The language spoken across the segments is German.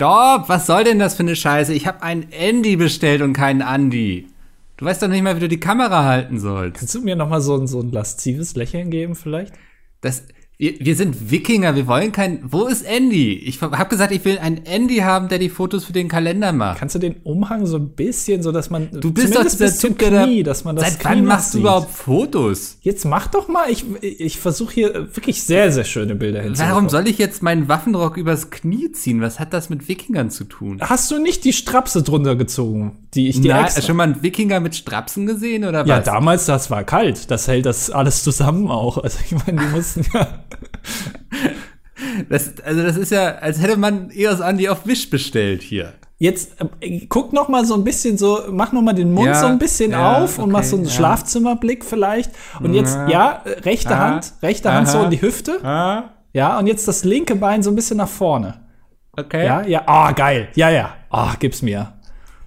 Stopp! Was soll denn das für eine Scheiße? Ich habe einen Andy bestellt und keinen Andy. Du weißt doch nicht mal, wie du die Kamera halten sollst. Kannst du mir noch mal so ein, so ein laszives Lächeln geben vielleicht? Das, wir, wir sind Wikinger, wir wollen kein. Wo ist Andy? Ich habe gesagt, ich will einen Andy haben, der die Fotos für den Kalender macht. Kannst du den Umhang so ein bisschen, so dass man. Du bist doch dieser zum Typ, der Knie, da- dass man das Seit Knie wann machst du sieht. überhaupt Fotos? Jetzt mach doch mal. Ich, ich versuche hier wirklich sehr, sehr schöne Bilder hinzubekommen. Warum soll ich jetzt meinen Waffenrock übers Knie ziehen? Was hat das mit Wikingern zu tun? Hast du nicht die Strapse drunter gezogen, die ich dir Na, extra schon mal einen Wikinger mit Strapsen gesehen oder Ja, was? damals, das war kalt. Das hält das alles zusammen auch. Also ich meine, die mussten ja. Das, also das ist ja, als hätte man EOS Andi auf Wish bestellt hier. Jetzt äh, guck noch mal so ein bisschen so, mach noch mal den Mund Ja, so ein bisschen ja, auf und mach so einen okay, ja. Schlafzimmerblick vielleicht. Und jetzt, Ja. rechte Aha. Hand, rechte Hand so Aha. in die Hüfte. Ah, Ja, und jetzt das linke Bein so ein bisschen nach vorne. okay. Ja, ja, ah, geil. Ja, ja. Ah, gib's mir.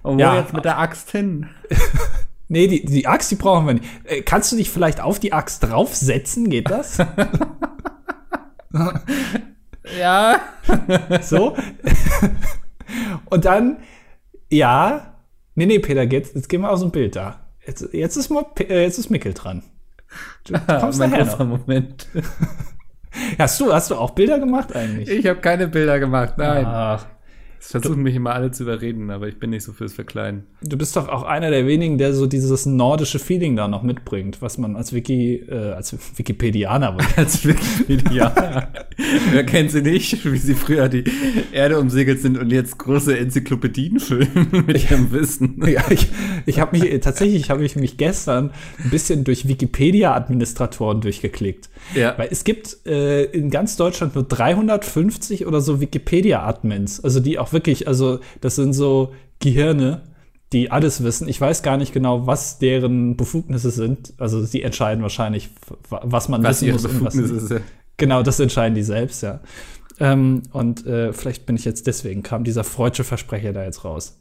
Und wo Ja. jetzt mit der Axt hin? Nee, die, die Axt, die brauchen wir nicht. Äh, kannst du dich vielleicht auf die Axt draufsetzen? Geht das? Ja. So. und dann, ja. Nee, nee, Peter, jetzt, jetzt gehen wir aus dem Bild da. Jetzt, jetzt, ist, mal, äh, jetzt ist Mickel dran. Du kommst mein nachher noch. Moment. Hast du, hast du auch Bilder gemacht eigentlich? Ich habe keine Bilder gemacht, nein. Ach, Es versuchen mich immer alle zu überreden, aber ich bin nicht so fürs Verkleiden. du bist doch auch einer der wenigen, der so dieses nordische Feeling da noch mitbringt, was man als Wiki, äh, als Wikipedianer Als Wikipedia. Wer kennt sie nicht, wie sie früher die Erde umsegelt sind und jetzt große Enzyklopädien füllen mit ihrem Wissen. Ja, ich, ich habe mich tatsächlich habe ich mich gestern ein bisschen durch Wikipedia-Administratoren durchgeklickt. Ja. Weil es gibt äh, in ganz Deutschland nur 350 oder so Wikipedia-Admins, also die auch wirklich, also das sind so Gehirne, die alles wissen. Ich weiß gar nicht genau, was deren Befugnisse sind. Also sie entscheiden wahrscheinlich, was man Was wissen muss. und was ist. Genau, das entscheiden die selbst, ja. Ähm, und äh, vielleicht bin ich jetzt deswegen, kam dieser freudsche Versprecher da jetzt raus.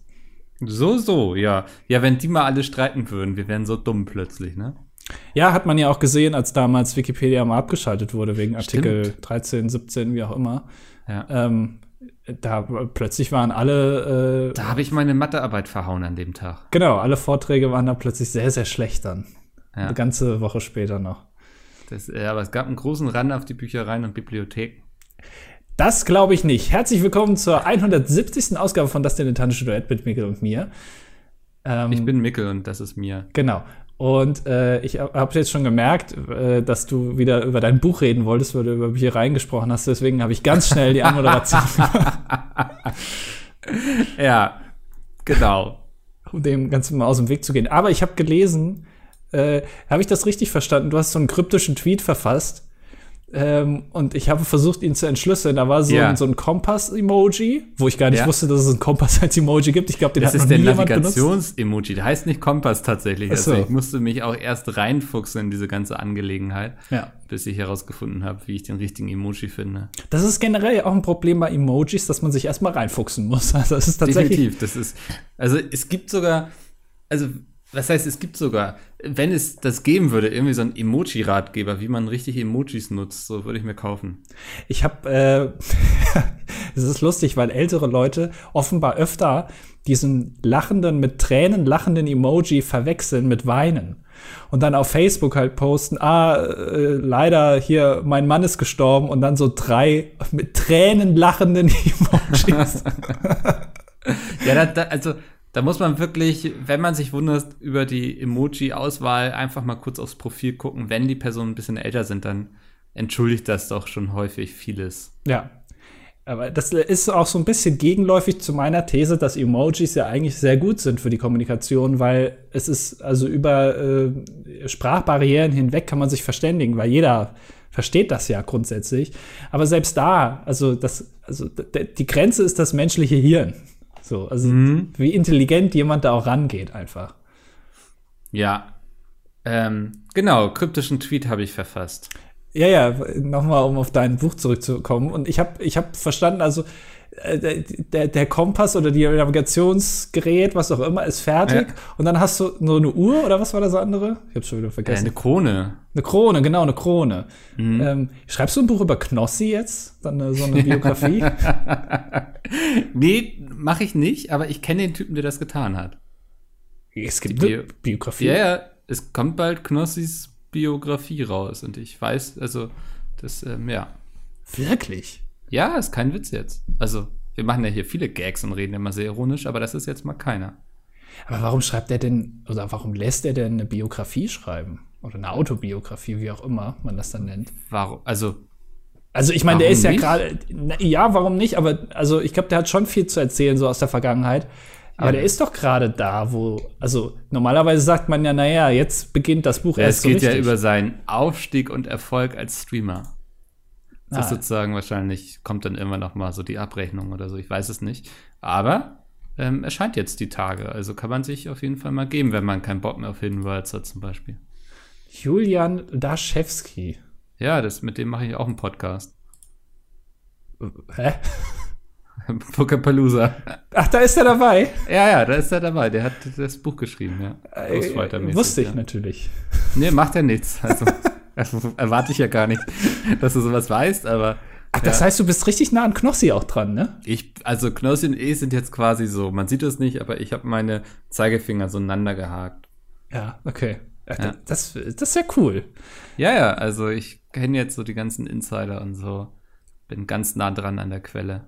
So, so, ja. Ja, wenn die mal alle streiten würden, wir wären so dumm plötzlich, ne? Ja, hat man ja auch gesehen, als damals Wikipedia mal abgeschaltet wurde, wegen Artikel Stimmt. 13, 17, wie auch immer. Ja. Ähm, da plötzlich waren alle, äh, Da habe ich meine Mathearbeit verhauen an dem Tag. genau, alle Vorträge waren da plötzlich sehr, sehr schlecht dann. Ja. Eine ganze Woche später noch. Das, äh, aber es gab einen großen Run auf die Büchereien und Bibliotheken. Das glaube ich nicht. Herzlich willkommen zur 170. Ausgabe von Das Dilettantische Duett mit Mikkel und mir. Ähm, Ich bin Mickel und das ist mir. Genau. Und äh, ich habe jetzt schon gemerkt, äh, dass du wieder über dein Buch reden wolltest, weil du über Büchereien gesprochen hast. Deswegen habe ich ganz schnell die Anmoderation, Ja, genau. um dem Ganzen mal aus dem Weg zu gehen. Aber ich habe gelesen, äh, habe ich das richtig verstanden? Du hast so einen kryptischen Tweet verfasst. Ähm, und ich habe versucht, ihn zu entschlüsseln. Da war so Ja. ein, so ein Kompass-Emoji, wo ich gar nicht Ja. wusste, dass es einen Kompass als Emoji gibt. Ich glaube, den Das hat noch ist der nie jemand benutzt. Navigations-Emoji. Der heißt nicht Kompass tatsächlich. So. Also ich musste mich auch erst reinfuchsen in diese ganze Angelegenheit, Ja. bis ich herausgefunden habe, wie ich den richtigen Emoji finde. Das ist generell auch ein Problem bei Emojis, dass man sich erstmal reinfuchsen muss. Also es ist tatsächlich. Definitiv. Das ist, also es gibt sogar, also was heißt, es gibt sogar, wenn es das geben würde, irgendwie so ein Emoji-Ratgeber, wie man richtig Emojis nutzt, so würde ich mir kaufen. Ich habe, äh, es ist lustig, weil ältere Leute offenbar öfter diesen lachenden, mit Tränen lachenden Emoji verwechseln mit Weinen. Und dann auf Facebook halt posten, ah, äh, leider hier, mein Mann ist gestorben und dann so drei mit Tränen lachenden Emojis. Ja, da, da, also da muss man wirklich, wenn man sich wundert über die Emoji-Auswahl, einfach mal kurz aufs Profil gucken. Wenn die Personen ein bisschen älter sind, dann entschuldigt das doch schon häufig vieles. ja. Aber das ist auch so ein bisschen gegenläufig zu meiner These, dass Emojis ja eigentlich sehr gut sind für die Kommunikation, weil es ist also über äh, Sprachbarrieren hinweg kann man sich verständigen, weil jeder versteht das ja grundsätzlich. Aber selbst da, also das, also die Grenze ist das menschliche Hirn. So, also wie intelligent jemand da auch rangeht einfach. Ja. Ähm, genau, kryptischen Tweet habe ich verfasst. Ja, ja, nochmal, um auf dein Buch zurückzukommen. Und ich habe ich hab verstanden, also der, der Kompass oder die Navigationsgerät, was auch immer, ist fertig. Ja. Und dann hast du so eine Uhr oder was war das andere? Ich hab's schon wieder Äh, vergessen. eine Krone. Eine Krone, genau, eine Krone. Mhm. Ähm, schreibst du ein Buch über Knossi jetzt? Dann äh, so eine Biografie? Nee, mache ich nicht, aber ich kenne den Typen, der das getan hat. es gibt Die Bio- Biografie. Ja, ja, es kommt bald Knossis Biografie raus und ich weiß, also, das, ähm, ja. Wirklich? Ja, ist kein Witz jetzt. Also, wir machen ja hier viele Gags und reden immer sehr ironisch, aber das ist jetzt mal keiner. Aber warum schreibt er denn, oder warum lässt er denn eine Biografie schreiben? Oder eine Autobiografie, wie auch immer man das dann nennt. Warum? Also, Also ich meine, der ist ja gerade, ja, warum nicht? Aber also ich glaube, der hat schon viel zu erzählen, so aus der Vergangenheit. Aber Ja. der ist doch gerade da, wo, also normalerweise sagt man ja, naja, jetzt beginnt das Buch ja, erst es so geht ja richtig. über seinen Aufstieg und Erfolg als Streamer. Das Ah. ist sozusagen wahrscheinlich, kommt dann immer noch mal so die Abrechnung oder so, ich weiß es nicht. Aber ähm, erscheint jetzt die Tage, also kann man sich auf jeden Fall mal geben, wenn man keinen Bock mehr auf Hidden Worlds hat zum Beispiel. Julian Daschewski. Ja, das, mit dem mache ich auch einen Podcast. Hä? Pokapalooza. Ach, da ist er dabei. Ja, ja, da ist er dabei. Der hat das Buch geschrieben, ja. Äh, wusste ich ja. natürlich. Nee, macht ja nichts. Also erwarte ich ja gar nicht, dass du sowas weißt, aber Ach, das Ja. heißt, du bist richtig nah an Knossi auch dran, ne? ich, also Knossi und E sind jetzt quasi so, man sieht es nicht, aber ich habe meine Zeigefinger so ineinander gehakt. Ja, okay. Ach, Ja. Das, das ist ja cool. Ja, ja, also ich kenne jetzt so die ganzen Insider und so. Bin ganz nah dran an der Quelle.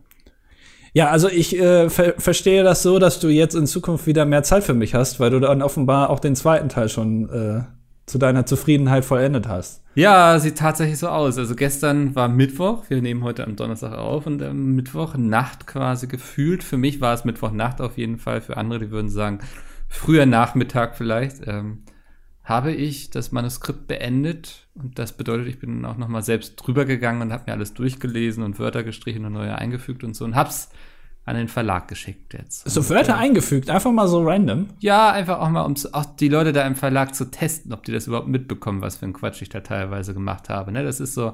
Ja, also ich äh, ver verstehe das so, dass du jetzt in Zukunft wieder mehr Zeit für mich hast, weil du dann offenbar auch den zweiten Teil schon äh, zu deiner Zufriedenheit vollendet hast. Ja, sieht tatsächlich so aus. Also gestern war Mittwoch, wir nehmen heute am Donnerstag auf und am Mittwochnacht quasi gefühlt. Für mich war es Mittwochnacht auf jeden Fall, für andere, die würden sagen, früher Nachmittag vielleicht, ähm, habe ich das Manuskript beendet und das bedeutet, ich bin auch nochmal selbst drüber gegangen und habe mir alles durchgelesen und Wörter gestrichen und neue eingefügt und so und hab's an den Verlag geschickt jetzt. So Wörter äh, eingefügt, einfach mal so random. ja, einfach auch mal, um auch die Leute da im Verlag zu testen, ob die das überhaupt mitbekommen, was für ein Quatsch ich da teilweise gemacht habe. Ne? Das ist so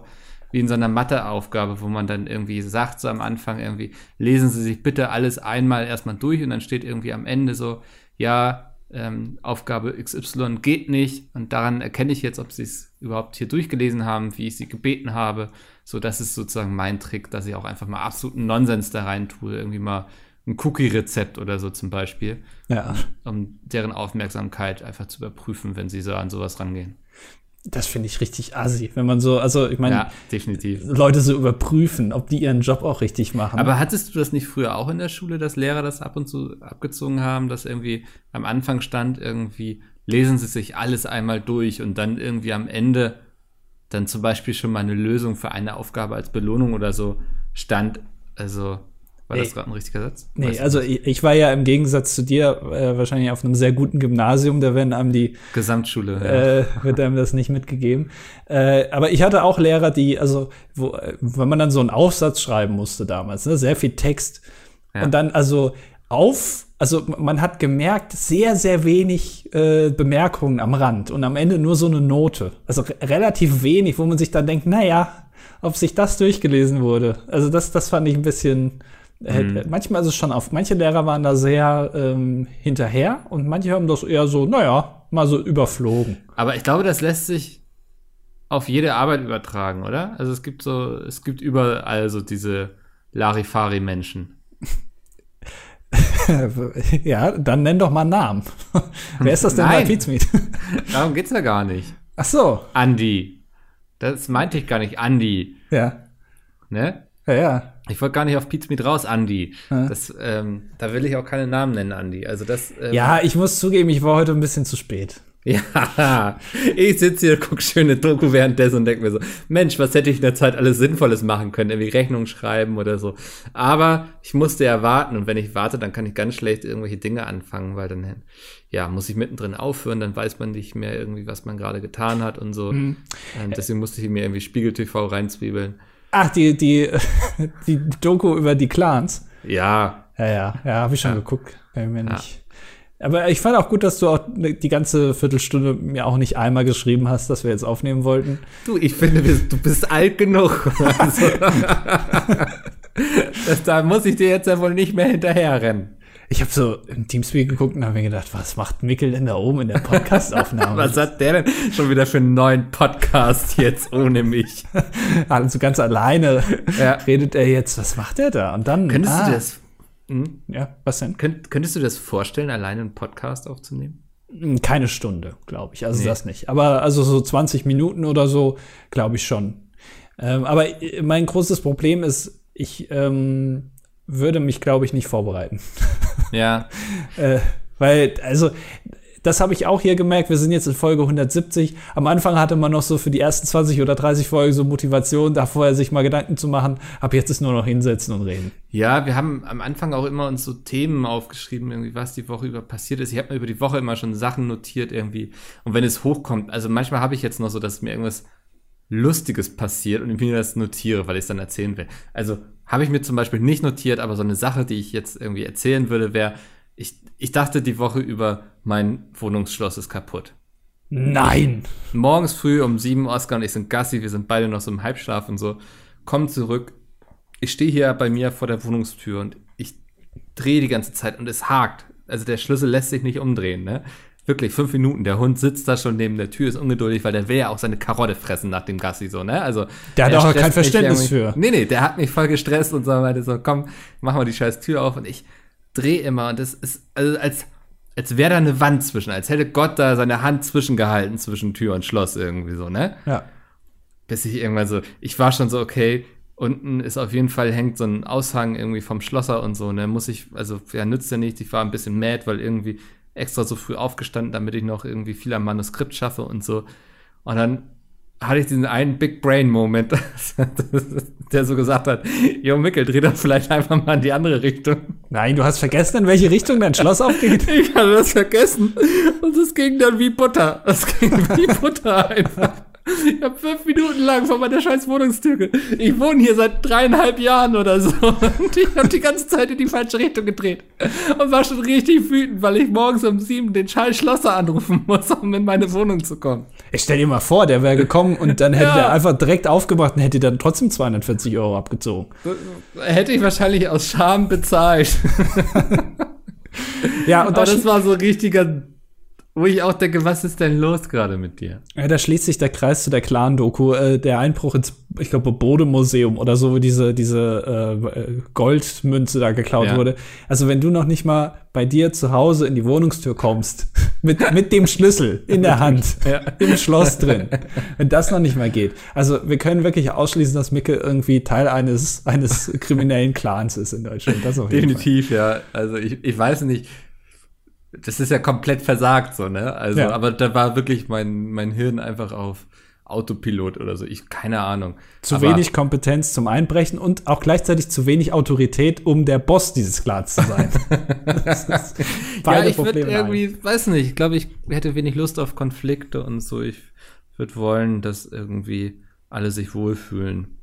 wie in so einer Matheaufgabe, wo man dann irgendwie sagt, so am Anfang irgendwie, lesen Sie sich bitte alles einmal erstmal durch und dann steht irgendwie am Ende so, ja, ähm, Aufgabe XY geht nicht und daran erkenne ich jetzt, ob Sie es überhaupt hier durchgelesen haben, wie ich Sie gebeten habe. So, das ist sozusagen mein Trick, dass ich auch einfach mal absoluten Nonsens da rein tue, irgendwie mal ein Cookie-Rezept oder so zum Beispiel Ja. um deren Aufmerksamkeit einfach zu überprüfen, wenn sie so an sowas rangehen. Das finde ich richtig assi, wenn man so, also ich meine, Ja, definitiv. Leute so überprüfen, ob die ihren Job auch richtig machen. Aber hattest du das nicht früher auch in der Schule, dass Lehrer das ab und zu abgezogen haben, dass irgendwie am Anfang stand irgendwie, lesen Sie sich alles einmal durch und dann irgendwie am Ende dann zum Beispiel schon mal eine Lösung für eine Aufgabe als Belohnung oder so stand. Also, war Nee. das gerade ein richtiger Satz? Nee, Weißt du also ich, ich war ja im Gegensatz zu dir äh, wahrscheinlich auf einem sehr guten Gymnasium, da werden einem die, Gesamtschule. Ja. äh, wird einem das nicht mitgegeben. Äh, aber ich hatte auch Lehrer, die, also, wo, äh, wenn man dann so einen Aufsatz schreiben musste damals, ne, sehr viel Text. Ja. Und dann also auf, also man hat gemerkt, sehr, sehr wenig äh, Bemerkungen am Rand und am Ende nur so eine Note. Also re relativ wenig, wo man sich dann denkt, naja, ob sich das durchgelesen wurde. Also das, das fand ich ein bisschen. Äh, Mhm. Manchmal ist es schon auf. Manche Lehrer waren da sehr ähm, hinterher und manche haben das eher so, naja, mal so überflogen. Aber ich glaube, das lässt sich auf jede Arbeit übertragen, oder? Also es gibt so, es gibt überall so diese Larifari-Menschen. ja, dann nenn doch mal einen Namen. Wer ist das denn bei Nein. Pizmeet? Darum geht's ja gar nicht. Ach so, Andi. Das meinte ich gar nicht, Andi. ja, Ne? ja, ja. Ich wollte gar nicht auf Pizza mit raus, Andi. Ja. Das, ähm, da will ich auch keine Namen nennen, Andi. Also das. Ähm, Ja, ich muss zugeben, ich war heute ein bisschen zu spät. Ja, ich sitze hier, guck schöne Doku währenddessen und denke mir so, Mensch, was hätte ich in der Zeit alles Sinnvolles machen können, irgendwie Rechnung schreiben oder so. Aber ich musste ja warten und wenn ich warte, dann kann ich ganz schlecht irgendwelche Dinge anfangen, weil dann, ja, muss ich mittendrin aufhören, dann weiß man nicht mehr irgendwie, was man gerade getan hat und so. Ähm, deswegen musste ich mir irgendwie Spiegel TV reinzwiebeln. Ach, die, die, die Doku über die Clans. Ja, Ja, ja, ja, habe ich schon Ja. geguckt. Kann ich mir nicht. Aber ich fand auch gut, dass du auch die ganze Viertelstunde mir auch nicht einmal geschrieben hast, dass wir jetzt aufnehmen wollten. du, ich finde, du bist alt genug. Also, das, da muss ich dir jetzt ja wohl nicht mehr hinterherrennen. Ich habe so im Teamspeak geguckt und habe mir gedacht, was macht Mickel denn da oben in der Podcastaufnahme? was hat der denn schon wieder für einen neuen Podcast jetzt ohne mich? also ganz alleine ja. redet er jetzt, was macht er da? Und dann. Könntest ah, du das? Hm? Ja, was denn? Könnt, könntest du das vorstellen, alleine einen Podcast aufzunehmen? Hm, keine Stunde, glaube ich. Also nee. das nicht. Aber also so 20 Minuten oder so, glaube ich schon. Ähm, aber mein großes Problem ist, ich ähm, würde mich, glaube ich, nicht vorbereiten. Ja. äh, weil, also, das habe ich auch hier gemerkt. Wir sind jetzt in Folge 170. Am Anfang hatte man noch so für die ersten 20 oder 30 Folgen so Motivation, da vorher sich mal Gedanken zu machen. Ab jetzt ist nur noch hinsetzen und reden. Ja, wir haben am Anfang auch immer uns so Themen aufgeschrieben, irgendwie was die Woche über passiert ist. Ich habe mir über die Woche immer schon Sachen notiert irgendwie. Und wenn es hochkommt, also manchmal habe ich jetzt noch so, dass mir irgendwas Lustiges passiert und ich mir das notiere, weil ich es dann erzählen will. Also habe ich mir zum Beispiel nicht notiert, aber so eine Sache, die ich jetzt irgendwie erzählen würde, wäre, ich, ich dachte die Woche über, mein Wohnungsschloss ist kaputt. Nein! Morgens früh um sieben, Oskar und ich sind Gassi, wir sind beide noch so im Halbschlaf und so, kommen zurück. Ich stehe hier bei mir vor der Wohnungstür und ich drehe die ganze Zeit und es hakt. Also der Schlüssel lässt sich nicht umdrehen, ne? Wirklich, fünf Minuten. Der Hund sitzt da schon neben der Tür, ist ungeduldig, weil der will ja auch seine Karotte fressen nach dem Gassi, so, ne? Also. Der hat auch kein Verständnis für. Nee, nee, der hat mich voll gestresst und so meinte so, komm, mach mal die scheiß Tür auf und ich drehe immer und das ist, also als, als wäre da eine Wand zwischen, als hätte Gott da seine Hand zwischengehalten zwischen Tür und Schloss irgendwie so, ne? Ja. Bis ich irgendwann so, ich war schon so, okay, unten ist auf jeden Fall hängt so ein Aushang irgendwie vom Schlosser und so, ne? Muss ich, also, ja, nützt ja nichts. Ich war ein bisschen mad, weil irgendwie extra so früh aufgestanden, damit ich noch irgendwie viel am Manuskript schaffe und so. Und dann hatte ich diesen einen Big Brain Moment, der so gesagt hat, Jo Mickel, dreh doch vielleicht einfach mal in die andere Richtung. Nein, du hast vergessen, in welche Richtung dein Schloss aufgeht. Ich hatte das vergessen. Und es ging dann wie Butter. Es ging wie Butter einfach. Ich habe fünf Minuten lang vor meiner scheiß Wohnungstür. Ich wohne hier seit dreieinhalb Jahren oder so. Und ich habe die ganze Zeit in die falsche Richtung gedreht. Und war schon richtig wütend, weil ich morgens um sieben den Charles Schlosser anrufen muss, um in meine Wohnung zu kommen. Ich stell dir mal vor, der wäre gekommen und dann hätte ja. er einfach direkt aufgemacht und hätte dann trotzdem 240 Euro abgezogen. Hätte ich wahrscheinlich aus Scham bezahlt. ja, und das, das war so richtiger wo ich auch denke, was ist denn los gerade mit dir? Ja, da schließt sich der Kreis zu der Clan-Doku, äh, der Einbruch ins, ich glaube, Bode-Museum oder so, wo diese, diese äh, Goldmünze da geklaut ja. wurde. Also, wenn du noch nicht mal bei dir zu Hause in die Wohnungstür kommst, mit, mit dem Schlüssel in der Hand, ja. im Schloss drin, wenn das noch nicht mal geht. Also, wir können wirklich ausschließen, dass Micke irgendwie Teil eines, eines kriminellen Clans ist in Deutschland. Das auf jeden Definitiv, Fall. ja. Also, ich, ich weiß nicht das ist ja komplett versagt so, ne? Also, ja. aber da war wirklich mein, mein Hirn einfach auf Autopilot oder so. Ich, keine Ahnung. Zu aber, wenig Kompetenz zum Einbrechen und auch gleichzeitig zu wenig Autorität, um der Boss dieses Clans zu sein. ja, ich würde irgendwie, weiß nicht, ich glaube, ich hätte wenig Lust auf Konflikte und so. Ich würde wollen, dass irgendwie alle sich wohlfühlen.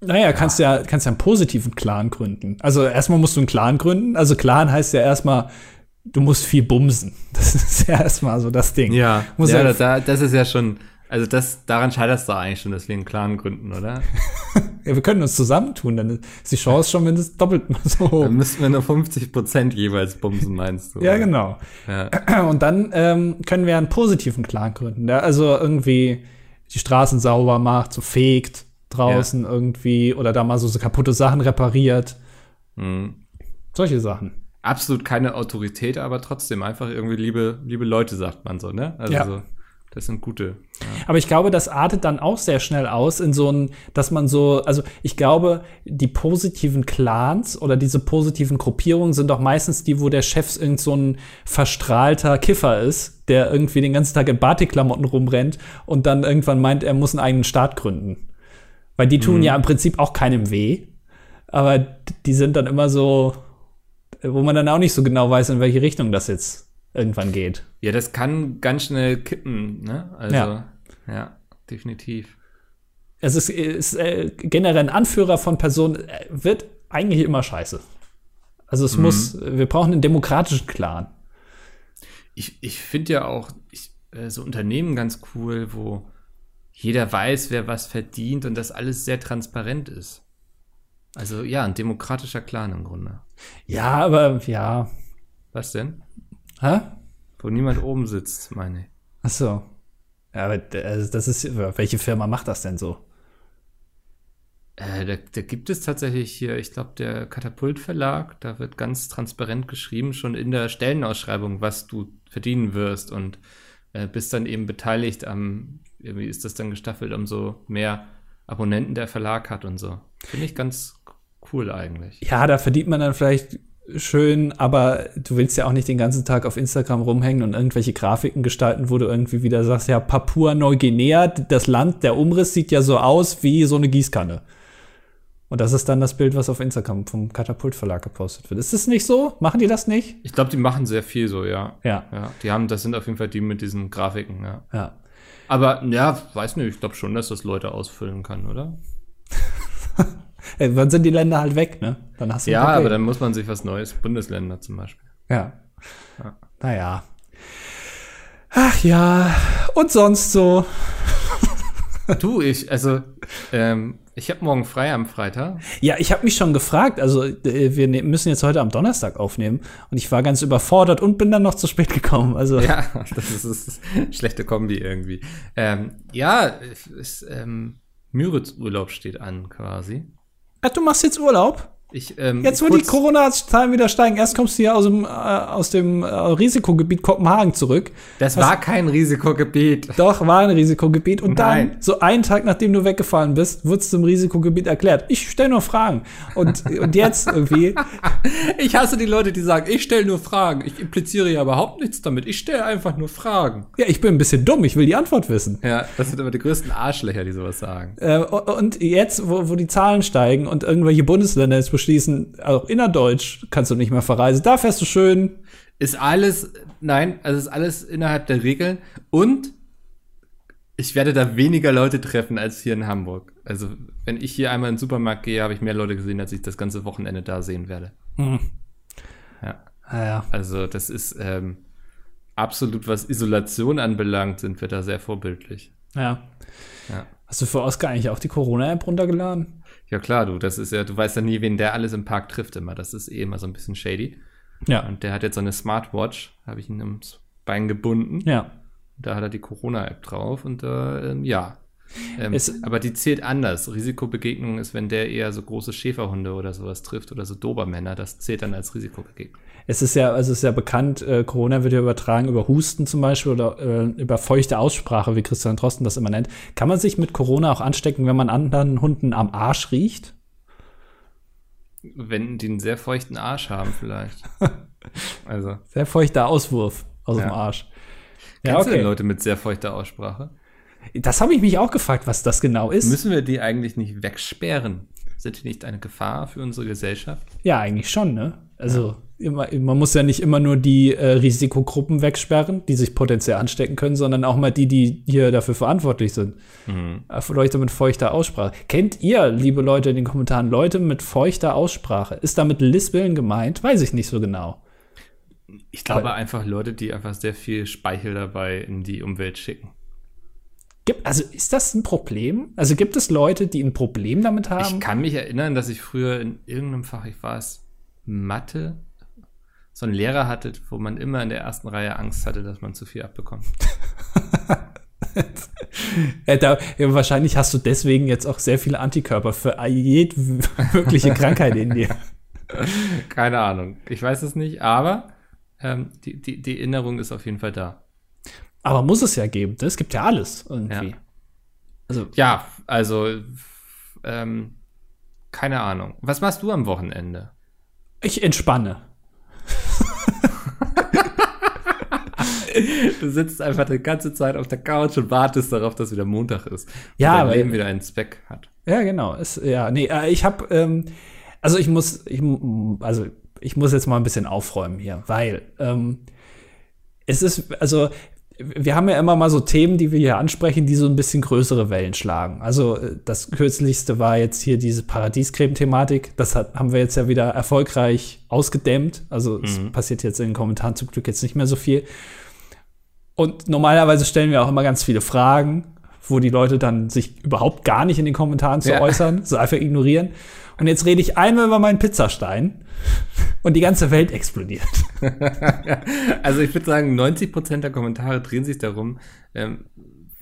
Naja, ja. kannst ja, kannst ja einen positiven Clan gründen. Also erstmal musst du einen Clan gründen. Also Clan heißt ja erstmal, du musst viel bumsen. Das ist ja erstmal so das Ding. Ja, Muss ja, das, das ist ja schon, also das, daran scheiterst du eigentlich schon, dass wir einen Clan gründen, oder? ja, wir können uns zusammentun, dann ist die Chance schon mindestens doppelt mal so hoch. Dann müssten wir nur 50 Prozent jeweils bumsen, meinst du? ja, genau. Ja. Und dann ähm, können wir einen positiven Clan gründen, der also irgendwie die Straßen sauber macht, so fegt draußen ja. irgendwie oder da mal so, so kaputte Sachen repariert. Mhm. Solche Sachen absolut keine Autorität, aber trotzdem einfach irgendwie liebe, liebe Leute, sagt man so, ne? Also ja. so, das sind gute. Ja. Aber ich glaube, das artet dann auch sehr schnell aus in so ein, dass man so, also ich glaube, die positiven Clans oder diese positiven Gruppierungen sind doch meistens die, wo der Chef irgend so ein verstrahlter Kiffer ist, der irgendwie den ganzen Tag in Batikklamotten rumrennt und dann irgendwann meint, er muss einen eigenen Staat gründen. Weil die tun mhm. ja im Prinzip auch keinem weh, aber die sind dann immer so, wo man dann auch nicht so genau weiß, in welche Richtung das jetzt irgendwann geht. Ja, das kann ganz schnell kippen, ne? Also, ja, ja definitiv. Es ist, ist äh, generell ein Anführer von Personen, äh, wird eigentlich immer scheiße. Also es mhm. muss, wir brauchen einen demokratischen Clan. Ich, ich finde ja auch ich, äh, so Unternehmen ganz cool, wo jeder weiß, wer was verdient und das alles sehr transparent ist. Also ja, ein demokratischer Clan im Grunde. Ja, aber ja. Was denn? Hä? Wo niemand oben sitzt, meine ich. Ach so. Ja, aber also das ist, welche Firma macht das denn so? Äh, da, da gibt es tatsächlich hier, ich glaube, der Katapult Verlag, da wird ganz transparent geschrieben, schon in der Stellenausschreibung, was du verdienen wirst und äh, bist dann eben beteiligt am, irgendwie ist das dann gestaffelt, umso mehr Abonnenten der Verlag hat und so. Finde ich ganz cool eigentlich. Ja, da verdient man dann vielleicht schön, aber du willst ja auch nicht den ganzen Tag auf Instagram rumhängen und irgendwelche Grafiken gestalten, wo du irgendwie wieder sagst, ja, Papua-Neuguinea, das Land, der Umriss sieht ja so aus wie so eine Gießkanne. Und das ist dann das Bild, was auf Instagram vom Katapult Verlag gepostet wird. Ist das nicht so? Machen die das nicht? Ich glaube, die machen sehr viel so, ja. Ja, Ja, die haben, das sind auf jeden Fall die mit diesen Grafiken, ja. ja. Aber ja, weiß nicht, ich glaube schon, dass das Leute ausfüllen kann, oder? Äh, Dann sind die Länder halt weg, ne? Dann hast du Ja, aber dann muss man sich was Neues, Bundesländer zum Beispiel. Ja. Ja. Naja. Ach ja. Und sonst so. Du, ich, also, ähm, ich habe morgen frei am Freitag. Ja, ich habe mich schon gefragt. Also, äh, wir ne müssen jetzt heute am Donnerstag aufnehmen. Und ich war ganz überfordert und bin dann noch zu spät gekommen. Also, Ja, das ist, eine schlechte Kombi irgendwie. Ähm, ja, ist, ähm, Müritz-Urlaub steht an quasi. Ach, du machst jetzt Urlaub? Ich, ähm, Jetzt, wo die Corona-Zahlen wieder steigen, erst kommst du hier aus dem, äh, aus dem äh, Risikogebiet Kopenhagen zurück. Das war kein Risikogebiet. Doch, war ein Risikogebiet. Und Nein. dann, so einen Tag nachdem du weggefahren bist, wurde es zum Risikogebiet erklärt. Ich stelle nur Fragen. Und, und jetzt irgendwie, Ich hasse die Leute, die sagen, ich stelle nur Fragen. Ich impliziere ja überhaupt nichts damit. Ich stelle einfach nur Fragen. ja, ich bin ein bisschen dumm, ich will die Antwort wissen. Ja, das sind aber die größten Arschlöcher, die sowas sagen. Äh, und jetzt, wo, wo die Zahlen steigen und irgendwelche Bundesländer jetzt beschließen, auch innerdeutsch kannst du nicht mehr verreisen, da fährst du schön. Ist alles, nein, also ist alles innerhalb der Regeln und ich werde da weniger Leute treffen als hier in Hamburg. Also, wenn ich hier einmal in den Supermarkt gehe, habe ich mehr Leute gesehen, als ich das ganze Wochenende da sehen werde. Hm. Ja, Naja. also das ist ähm, absolut, was Isolation anbelangt, sind wir da sehr vorbildlich. Ja. Ja. Hast du für Oscar eigentlich auch die Corona-App runtergeladen? Ja klar, du, das ist ja, du weißt ja nie, wen der alles im Park trifft immer. Das ist eh immer so ein bisschen shady. Ja. Und der hat jetzt so eine Smartwatch, habe ich ihn ums Bein gebunden. Ja. Da hat er die Corona-App drauf und äh, ähm, ja. Ähm, Es- aber die zählt anders. Risikobegegnung ist, wenn der eher so große Schäferhunde oder sowas trifft oder so Dobermänner. Das zählt dann als Risikobegegnung. Es ist ja, also es ist ja bekannt, äh, Corona wird ja übertragen über Husten zum Beispiel oder äh, über feuchte Aussprache, wie Christian Drosten das immer nennt. Kann man sich mit Corona auch anstecken, wenn man anderen Hunden am Arsch riecht? Wenn die einen sehr feuchten Arsch haben, vielleicht. also, Sehr feuchter Auswurf aus dem Ja. Arsch. kennst du denn Leute mit sehr feuchter Aussprache? Das habe ich mich auch gefragt, was das genau ist. Müssen wir die eigentlich nicht wegsperren? Sind die nicht eine Gefahr für unsere Gesellschaft? Ja, eigentlich schon, ne? Also immer, man muss ja nicht immer nur die äh, Risikogruppen wegsperren, die sich potenziell anstecken können, sondern auch mal die, die hier dafür verantwortlich sind. Äh, für Leute mit feuchter Aussprache. Kennt ihr, liebe Leute in den Kommentaren, Leute mit feuchter Aussprache? Ist damit Lispeln gemeint? Weiß ich nicht so genau. Ich glaube einfach Leute, die einfach sehr viel Speichel dabei in die Umwelt schicken. Gibt, also ist das ein Problem? Also gibt es Leute, die ein Problem damit haben? Ich kann mich erinnern, dass ich früher in irgendeinem Fach, ich war es Mathe, so einen Lehrer hatte, wo man immer in der ersten Reihe Angst hatte, dass man zu viel abbekommt. Äh, da, ja, wahrscheinlich hast du deswegen jetzt auch sehr viele Antikörper für jede mögliche Krankheit in dir. Keine Ahnung. Ich weiß es nicht, aber ähm, die, die, die Erinnerung ist auf jeden Fall da. Aber muss es ja geben. ne? Es gibt ja alles irgendwie. Ja. Also, Ja, also ähm, keine Ahnung. Was machst du am Wochenende? ich entspanne. Du sitzt einfach die ganze Zeit auf der Couch und wartest darauf, dass wieder Montag ist. Ja, dein weil- Leben wieder einen Zweck hat. Ja, genau. Es, ja, nee, äh, ich habe, ähm, also ich muss, ich, also ich muss jetzt mal ein bisschen aufräumen hier, weil ähm, es ist, also wir haben ja immer mal so Themen, die wir hier ansprechen, die so ein bisschen größere Wellen schlagen. Also äh, das kürzlichste war jetzt hier diese Paradiescreme-Thematik. Das hat, haben wir jetzt ja wieder erfolgreich ausgedämmt. Also es passiert jetzt in den Kommentaren zum Glück jetzt nicht mehr so viel. Und normalerweise stellen wir auch immer ganz viele Fragen, wo die Leute dann sich überhaupt gar nicht in den Kommentaren zu Ja. äußern, so einfach ignorieren. Und jetzt rede ich einmal über meinen Pizzastein und die ganze Welt explodiert. Also ich würde sagen, 90% der Kommentare drehen sich darum, ähm,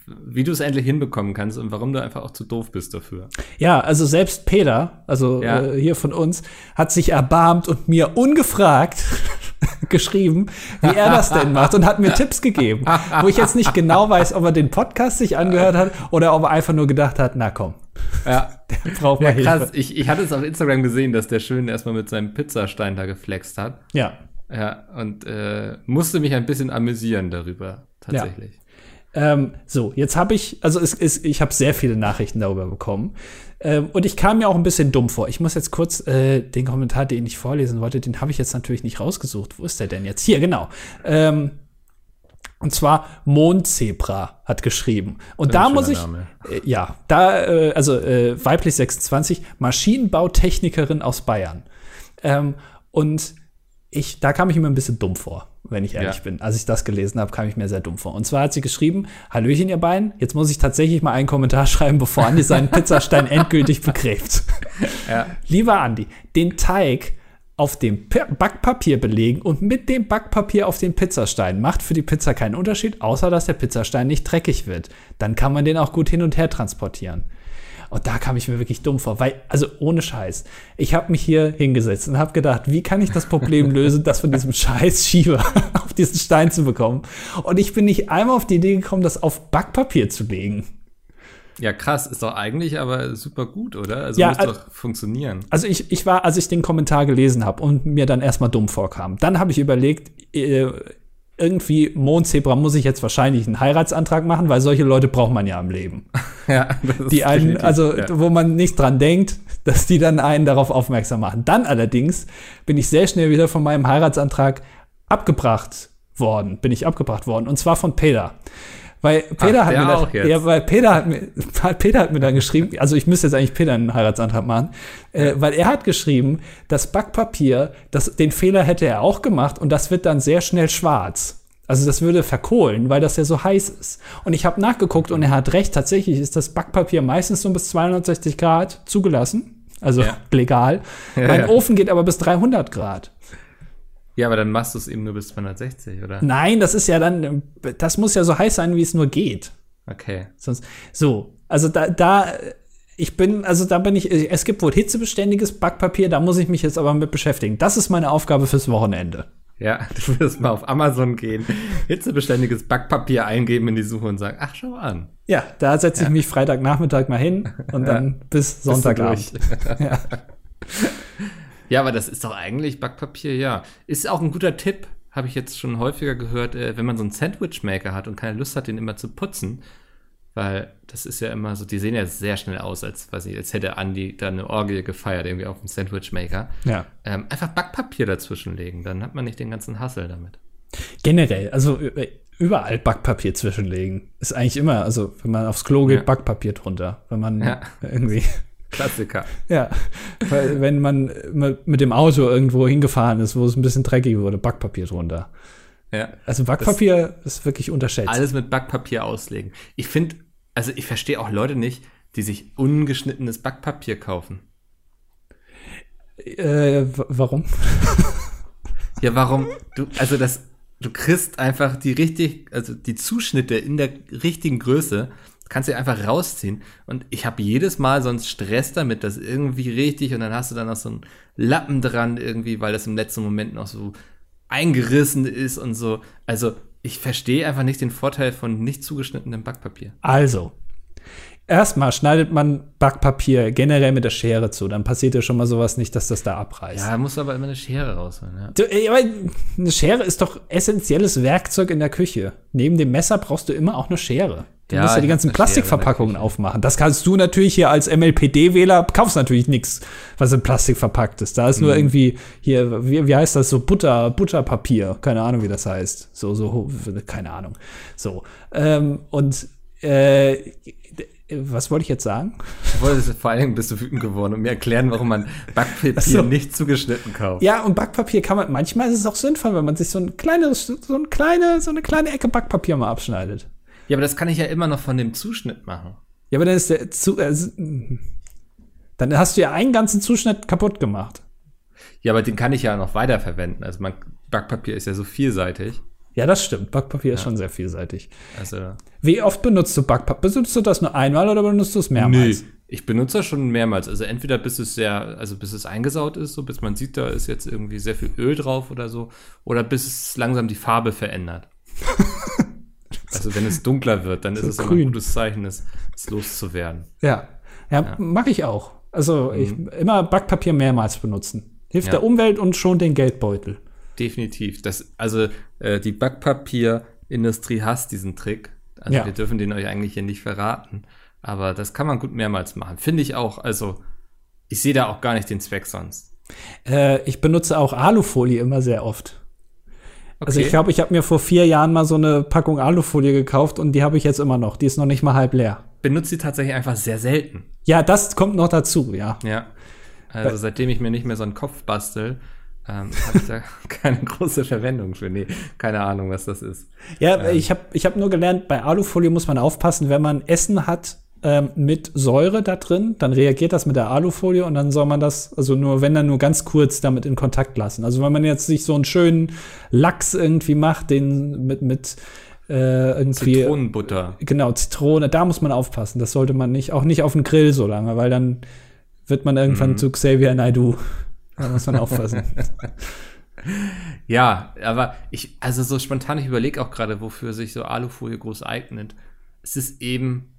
wie du es endlich hinbekommen kannst und warum du einfach auch zu doof bist dafür. Ja, also selbst Peter, also Ja. äh, hier von uns, hat sich erbarmt und mir ungefragt geschrieben, wie er das denn macht und hat mir Tipps gegeben, wo ich jetzt nicht genau weiß, ob er den Podcast sich angehört hat oder ob er einfach nur gedacht hat, na komm, Ja, der braucht ja mal krass. Hilfe. Ich, ich hatte es auf Instagram gesehen, dass der schön erstmal mit seinem Pizzastein da geflext hat. Ja, Ja, und äh, musste mich ein bisschen amüsieren darüber, tatsächlich. Ähm, so, jetzt habe ich, also es, es, ich habe sehr viele Nachrichten darüber bekommen. Ähm, und ich kam mir auch ein bisschen dumm vor. Ich muss jetzt kurz äh, den Kommentar, den ich vorlesen wollte, den habe ich jetzt natürlich nicht rausgesucht. Wo ist der denn jetzt? Hier, genau. Ähm, und zwar Mondzebra hat geschrieben. Und da muss ich, Name. äh, ja, da, äh, also äh, weiblich 26, Maschinenbautechnikerin aus Bayern. Ähm, und ich, da kam ich mir ein bisschen dumm vor, wenn ich ehrlich Ja. bin. Als ich das gelesen habe, kam ich mir sehr dumm vor. Und zwar hat sie geschrieben, Hallöchen, ihr beiden, jetzt muss ich tatsächlich mal einen Kommentar schreiben, bevor Andi seinen Pizzastein endgültig begräbt. Ja. Lieber Andi, den Teig auf dem Backpapier belegen und mit dem Backpapier auf den Pizzastein macht für die Pizza keinen Unterschied, außer dass der Pizzastein nicht dreckig wird. Dann kann man den auch gut hin und her transportieren. Und da kam ich mir wirklich dumm vor, weil, also ohne Scheiß, ich habe mich hier hingesetzt und habe gedacht, wie kann ich das Problem lösen, das von diesem Scheiß Schieber auf diesen Stein zu bekommen? Und ich bin nicht einmal auf die Idee gekommen, das auf Backpapier zu legen. Ja, krass, ist doch eigentlich aber super gut, oder? Also Ja, muss al- doch funktionieren. Also ich, ich war, als ich den Kommentar gelesen habe und mir dann erstmal dumm vorkam, dann habe ich überlegt, äh, irgendwie Mondzebra muss ich jetzt wahrscheinlich einen Heiratsantrag machen, weil solche Leute braucht man ja im Leben. Ja, das ist Die einen, also ja. wo man nicht dran denkt, dass die dann einen darauf aufmerksam machen. Dann allerdings bin ich sehr schnell wieder von meinem Heiratsantrag abgebracht worden, bin ich abgebracht worden und zwar von Peter. Weil Peter Ach, hat mir auch das, ja, weil Peter hat mir, Peter hat mir dann geschrieben, also ich müsste jetzt eigentlich Peter einen Heiratsantrag machen, äh, weil er hat geschrieben, das Backpapier, das, den Fehler hätte er auch gemacht und das wird dann sehr schnell schwarz. Also das würde verkohlen, weil das ja so heiß ist. Und ich habe nachgeguckt und er hat recht, tatsächlich ist das Backpapier meistens so bis 260 Grad zugelassen, also Ja. legal. Ja, mein. Ofen geht aber bis 300 Grad. Ja, aber dann machst du es eben nur bis 260, oder? Nein, das ist ja dann, das muss ja so heiß sein, wie es nur geht. Okay. Sonst, so, also da, da, ich bin, also da bin ich, es gibt wohl hitzebeständiges Backpapier, da muss ich mich jetzt aber mit beschäftigen. Das ist meine Aufgabe fürs Wochenende. Ja, du wirst mal auf Amazon gehen, hitzebeständiges Backpapier eingeben in die Suche und sagen, ach, schau an. Ja, da setze ich Ja. mich Freitagnachmittag mal hin und dann bis Sonntagabend. Ja. Ja, aber das ist doch eigentlich Backpapier, ja. Ist auch ein guter Tipp, habe ich jetzt schon häufiger gehört, äh, wenn man so einen Sandwichmaker hat und keine Lust hat, den immer zu putzen. Weil das ist ja immer so, die sehen ja sehr schnell aus, als, weiß ich, als hätte Andi da eine Orgie gefeiert, irgendwie auf dem Sandwichmaker. ja. Ähm, einfach Backpapier dazwischen legen, dann hat man nicht den ganzen Hassel damit. Generell, also überall Backpapier zwischenlegen. Ist eigentlich immer, also wenn man aufs Klo geht, Ja. Backpapier drunter. Wenn man Ja. irgendwie, Klassiker. ja, weil wenn man mit dem Auto irgendwo hingefahren ist, wo es ein bisschen dreckig wurde, Backpapier drunter. Ja. Also Backpapier ist wirklich unterschätzt. Alles mit Backpapier auslegen. Ich finde, also ich verstehe auch Leute nicht, die sich ungeschnittenes Backpapier kaufen. Äh, warum? Ja, warum? Du, also das, du kriegst einfach die richtig, also die Zuschnitte in der richtigen Größe, kannst du einfach rausziehen. Und ich habe jedes Mal sonst Stress damit, das irgendwie richtig und dann hast du dann noch so einen Lappen dran irgendwie, weil das im letzten Moment noch so eingerissen ist und so. Also ich verstehe einfach nicht den Vorteil von nicht zugeschnittenem Backpapier. Also, erstmal schneidet man Backpapier generell mit der Schere zu. Dann passiert ja schon mal sowas nicht, dass das da abreißt. Ja, musst du aber immer eine Schere rausholen. Ja. Du, aber eine Schere ist doch essentielles Werkzeug in der Küche. Neben dem Messer brauchst du immer auch eine Schere. Du Ja, musst ja die ganzen Plastikverpackungen aufmachen. Das kannst du natürlich hier als MLPD-Wähler, kaufst natürlich nichts, was in Plastik verpackt ist. Da ist Mhm. nur irgendwie hier, wie, wie heißt das, so Butter, Butterpapier. Keine Ahnung, wie das heißt. So, so, keine Ahnung. So. Ähm, und äh, was wollte ich jetzt sagen? Ich wollte vor allen Dingen bist du wütend geworden und mir erklären, warum man Backpapier so. nicht zugeschnitten kauft. Ja, und Backpapier kann man, manchmal ist es auch sinnvoll, wenn man sich so ein kleines, so ein kleine, so eine kleine Ecke Backpapier mal abschneidet. Ja, aber das kann ich ja immer noch von dem Zuschnitt machen. Ja, aber dann ist der zu, äh, dann hast du ja einen ganzen Zuschnitt kaputt gemacht. Ja, aber den kann ich ja noch weiterverwenden. Also mein Backpapier ist ja so vielseitig. Ja, das stimmt. Backpapier ist schon sehr vielseitig. Also Wie oft benutzt du Backpapier? Benutzt du das nur einmal oder benutzt du es mehrmals? ich benutze das schon mehrmals. Also entweder bis es sehr, also bis es eingesaut ist, so bis man sieht, da ist jetzt irgendwie sehr viel Öl drauf oder so, oder bis es langsam die Farbe verändert. also wenn es dunkler wird, dann So ist es immer grün. ein gutes Zeichen, es, es loszuwerden. Ja. Ja, mache ich auch. Also ich immer Backpapier mehrmals benutzen. Hilft Ja. der Umwelt und schon den Geldbeutel. Definitiv. Das, also äh, die Backpapierindustrie hasst diesen Trick. Also Ja. wir dürfen den euch eigentlich hier nicht verraten. Aber das kann man gut mehrmals machen. Finde ich auch. Also ich sehe da auch gar nicht den Zweck sonst. Äh, ich benutze auch Alufolie immer sehr oft. Also ich Okay. glaube, ich habe mir vor vier Jahren mal so eine Packung Alufolie gekauft und die habe ich jetzt immer noch. Die ist noch nicht mal halb leer. benutze sie tatsächlich einfach sehr selten. Ja, das kommt noch dazu, ja. Ja. Also seitdem ich mir nicht mehr so einen Kopf bastel, ähm, habe ich da keine große Verwendung für. Nee, keine Ahnung, was das ist. Ja, ich habe ich hab nur gelernt, bei Alufolie muss man aufpassen, wenn man Essen hat ähm, mit Säure da drin, dann reagiert das mit der Alufolie und dann soll man das, also nur, wenn dann nur ganz kurz damit in Kontakt lassen. Also wenn man jetzt sich so einen schönen Lachs irgendwie macht, den mit, mit äh, irgendwie. Zitronenbutter. Genau, Zitrone, da muss man aufpassen. Das sollte man nicht, auch nicht auf den Grill so lange, weil dann wird man irgendwann Mhm. zu Xavier Naidoo. Da muss man aufpassen. Ja, aber ich, also so spontan, ich überlege auch gerade, wofür sich so Alufolie groß eignet. Es ist eben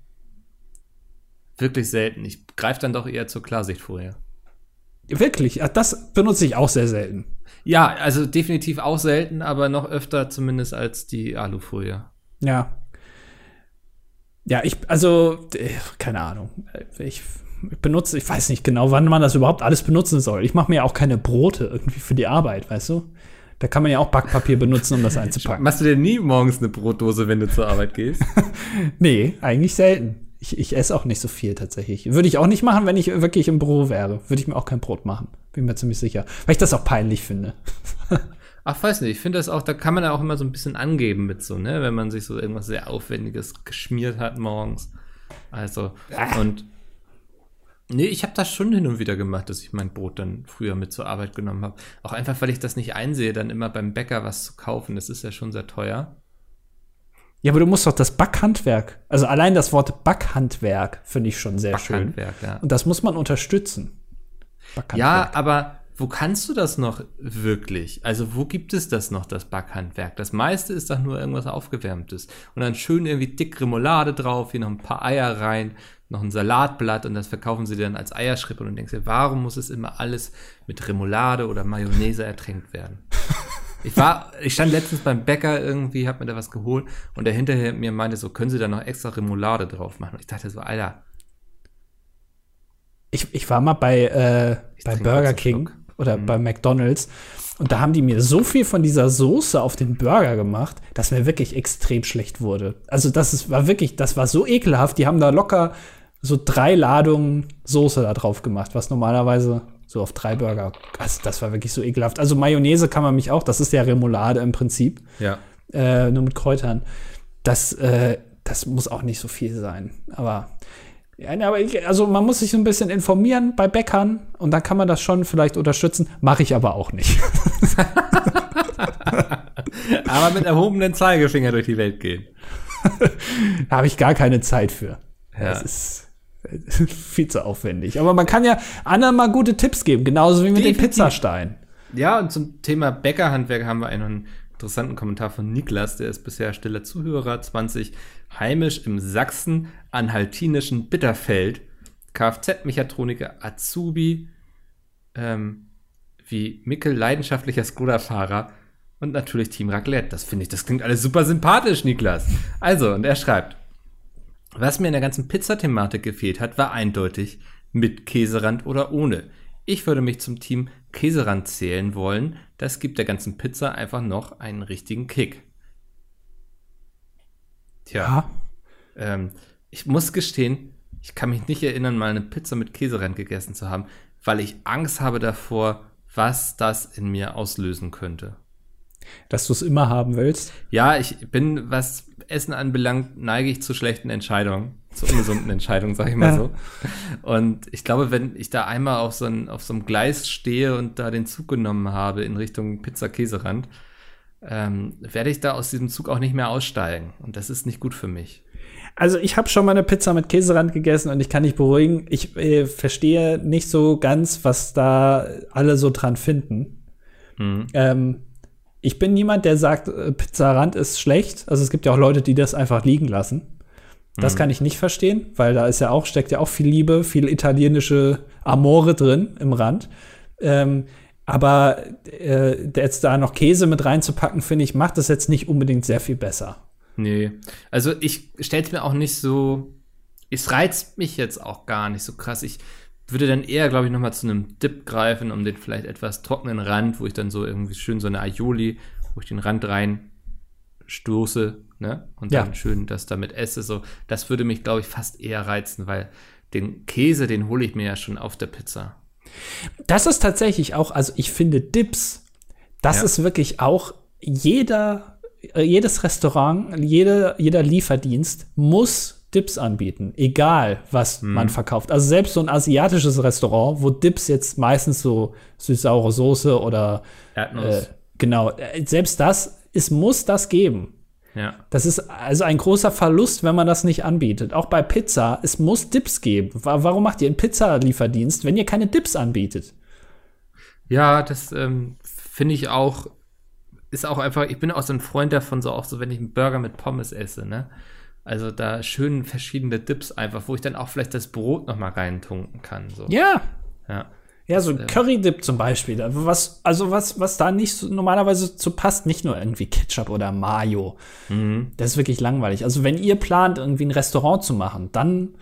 wirklich selten. Ich greife dann doch eher zur Klarsichtfolie. Wirklich, ja, das benutze ich auch sehr selten. Ja, also definitiv auch selten, aber noch öfter zumindest als die Alufolie. Ja. Ja, ich, also, äh, keine Ahnung. Ich, ich benutze, ich weiß nicht genau, wann man das überhaupt alles benutzen soll. Ich mache mir ja auch keine Brote irgendwie für die Arbeit, weißt du? Da kann man ja auch Backpapier benutzen, um das einzupacken. Machst du dir nie morgens eine Brotdose, wenn du zur Arbeit gehst? Nee, eigentlich selten. Ich, ich esse auch nicht so viel tatsächlich. Würde ich auch nicht machen, wenn ich wirklich im Büro wäre. Würde ich mir auch kein Brot machen. Bin mir ziemlich sicher. Weil ich das auch peinlich finde. Ach, weiß nicht, ich finde das auch, da kann man ja auch immer so ein bisschen angeben mit so, ne, wenn man sich so irgendwas sehr Aufwendiges geschmiert hat morgens. Also, und nee, ich habe das schon hin und wieder gemacht, dass ich mein Brot dann früher mit zur Arbeit genommen habe. Auch einfach, weil ich das nicht einsehe, dann immer beim Bäcker was zu kaufen. Das ist ja schon sehr teuer. Ja, aber du musst doch das Backhandwerk, also allein das Wort Backhandwerk finde ich schon sehr schön. Backhandwerk, ja. Und das muss man unterstützen. Backhandwerk. Ja, aber wo kannst du das noch wirklich? Also wo gibt es das noch, das Backhandwerk? Das meiste ist doch nur irgendwas Aufgewärmtes. Und dann schön irgendwie dick Remoulade drauf, hier noch ein paar Eier rein, noch ein Salatblatt und das verkaufen sie dann als Eierschrippe und du denkst dir, warum muss es immer alles mit Remoulade oder Mayonnaise ertränkt werden? Ich war, ich stand letztens beim Bäcker irgendwie, hab mir da was geholt und der hinterher mir meinte so, können Sie da noch extra Remoulade drauf machen? Und ich dachte so, Alter, ich, ich war mal bei, äh, bei Burger King oder bei McDonalds und da haben die mir so viel von dieser Soße auf den Burger gemacht, dass mir wirklich extrem schlecht wurde. Also das ist, war wirklich, das war so ekelhaft. Die haben da locker so drei Ladungen Soße da drauf gemacht, was normalerweise so auf drei Burger. Also das war wirklich so ekelhaft. Also Mayonnaise kann man mich auch, das ist ja Remoulade im Prinzip, ja. äh, nur mit Kräutern. Das, äh, das muss auch nicht so viel sein. Aber ja, ne, aber ich, also man muss sich so ein bisschen informieren bei Bäckern und dann kann man das schon vielleicht unterstützen. Mache ich aber auch nicht. Aber mit erhobenen Zeigefinger durch die Welt gehen. da habe ich gar keine Zeit für. Ja. Das ist viel zu aufwendig. Aber man kann ja anderen mal gute Tipps geben, genauso wie mit dem. Pizzastein. Ja, und zum Thema Bäckerhandwerk haben wir einen interessanten Kommentar von Niklas, der ist bisher stiller Zuhörer, 20, heimisch im Sachsen-Anhaltinischen Bitterfeld, Kfz-Mechatroniker Azubi, ähm, wie Mickel, leidenschaftlicher Skoda-Fahrer und natürlich Team Raclette. Das finde ich, das klingt alles super sympathisch, Niklas. Also, und er schreibt, was mir in der ganzen Pizzathematik gefehlt hat, war eindeutig mit Käserand oder ohne. Ich würde mich zum Team Käserand zählen wollen. Das gibt der ganzen Pizza einfach noch einen richtigen Kick. Tja, Ja. ähm, ich muss gestehen, ich kann mich nicht erinnern, mal eine Pizza mit Käserand gegessen zu haben, weil ich Angst habe davor, was das in mir auslösen könnte. Dass du es immer haben willst. Ja, ich bin, was Essen anbelangt, neige ich zu schlechten Entscheidungen, zu ungesunden Entscheidungen, sag ich mal so. Und ich glaube, wenn ich da einmal auf so, ein, auf so einem Gleis stehe und da den Zug genommen habe in Richtung Pizza-Käserand, ähm, werde ich da aus diesem Zug auch nicht mehr aussteigen. Und das ist nicht gut für mich. Also ich habe schon mal eine Pizza mit Käserand gegessen und ich kann dich beruhigen, ich äh, verstehe nicht so ganz, was da alle so dran finden. Mhm. Ähm, ich bin niemand, der sagt, äh, Pizzarand ist schlecht. Also es gibt ja auch Leute, die das einfach liegen lassen. Das mhm. kann ich nicht verstehen, weil da ist ja auch, steckt ja auch viel Liebe, viel italienische Amore drin im Rand. Ähm, aber äh, jetzt da noch Käse mit reinzupacken, finde ich, macht das jetzt nicht unbedingt sehr viel besser. Nee. Also ich stell's mir auch nicht so. Es reizt mich jetzt auch gar nicht so krass. Ich würde dann eher, glaube ich, nochmal zu einem Dip greifen, um den vielleicht etwas trockenen Rand, wo ich dann so irgendwie schön so eine Aioli, wo ich den Rand rein stoße, ne? Und ja. dann schön das damit esse. So, das würde mich, glaube ich, fast eher reizen, weil den Käse, den hole ich mir ja schon auf der Pizza. Das ist tatsächlich auch, also ich finde Dips, das ja. ist wirklich auch jeder äh, jedes Restaurant, jede, jeder Lieferdienst muss Dips anbieten, egal was mhm. man verkauft. Also selbst so ein asiatisches Restaurant, wo Dips jetzt meistens so süß-saure Soße oder Erdnuss. Äh, genau, äh, selbst das, es muss das geben. Ja. Das ist also ein großer Verlust, wenn man das nicht anbietet. Auch bei Pizza, es muss Dips geben. Warum macht ihr einen Pizzalieferdienst, wenn ihr keine Dips anbietet? Ja, das ähm, finde ich auch ist auch einfach, ich bin auch so ein Freund davon, so auch so, wenn ich einen Burger mit Pommes esse, ne? Also da schön verschiedene Dips einfach, wo ich dann auch vielleicht das Brot noch mal reintunken kann. So. Ja. Ja. Ja, so ein äh, Curry-Dip zum Beispiel. Was, also was, was da nicht so normalerweise zu passt, nicht nur irgendwie Ketchup oder Mayo. Mhm. Das ist wirklich langweilig. Also wenn ihr plant, irgendwie ein Restaurant zu machen, dann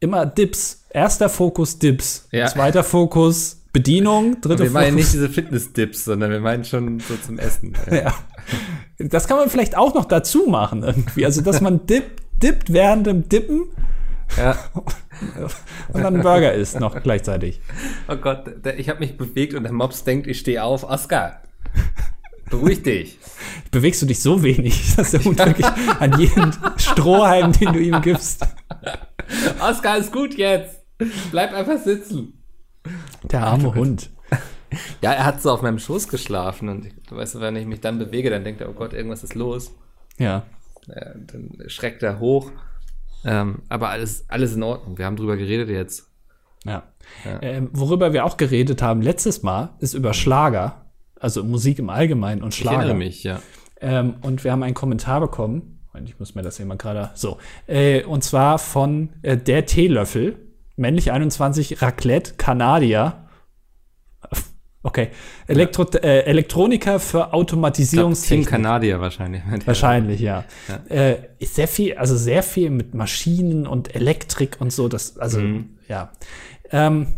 immer Dips. Erster Fokus Dips. Ja. Zweiter Fokus Bedienung, dritte Wir meinen nicht diese Fitness-Dips, sondern wir meinen schon so zum Essen. Ja. ja. Das kann man vielleicht auch noch dazu machen irgendwie. Also, dass man dip, dippt während dem Dippen. Ja. und dann Burger isst noch gleichzeitig. Oh Gott, ich habe mich bewegt und der Mops denkt, ich stehe auf. Oscar, beruhig dich. Bewegst du dich so wenig, dass der Hund wirklich an jeden Strohhalm, den du ihm gibst. Oscar, ist gut jetzt. Bleib einfach sitzen. Der arme Hund. Ja, er hat so auf meinem Schoß geschlafen und du weißt, wenn ich mich dann bewege, dann denkt er, oh Gott, irgendwas ist los. Ja. Ja dann schreckt er hoch. Ähm, aber alles, alles in Ordnung. Wir haben drüber geredet jetzt. Ja. ja. Ähm, worüber wir auch geredet haben letztes Mal, ist über Schlager. Also Musik im Allgemeinen und Schlager. Ich erinnere mich, ja. Ähm, und wir haben einen Kommentar bekommen. Ich muss mir das hier mal gerade. So. Äh, und zwar von äh, der Teelöffel männlich 21, Raclette, Kanadier. Okay. Elektro ja. äh, Elektroniker für Automatisierungstechnik. Team Kanadier wahrscheinlich. Wahrscheinlich, ja. ja. Äh, sehr viel, also sehr viel mit Maschinen und Elektrik und so. Das, also, mhm. ja. Ähm,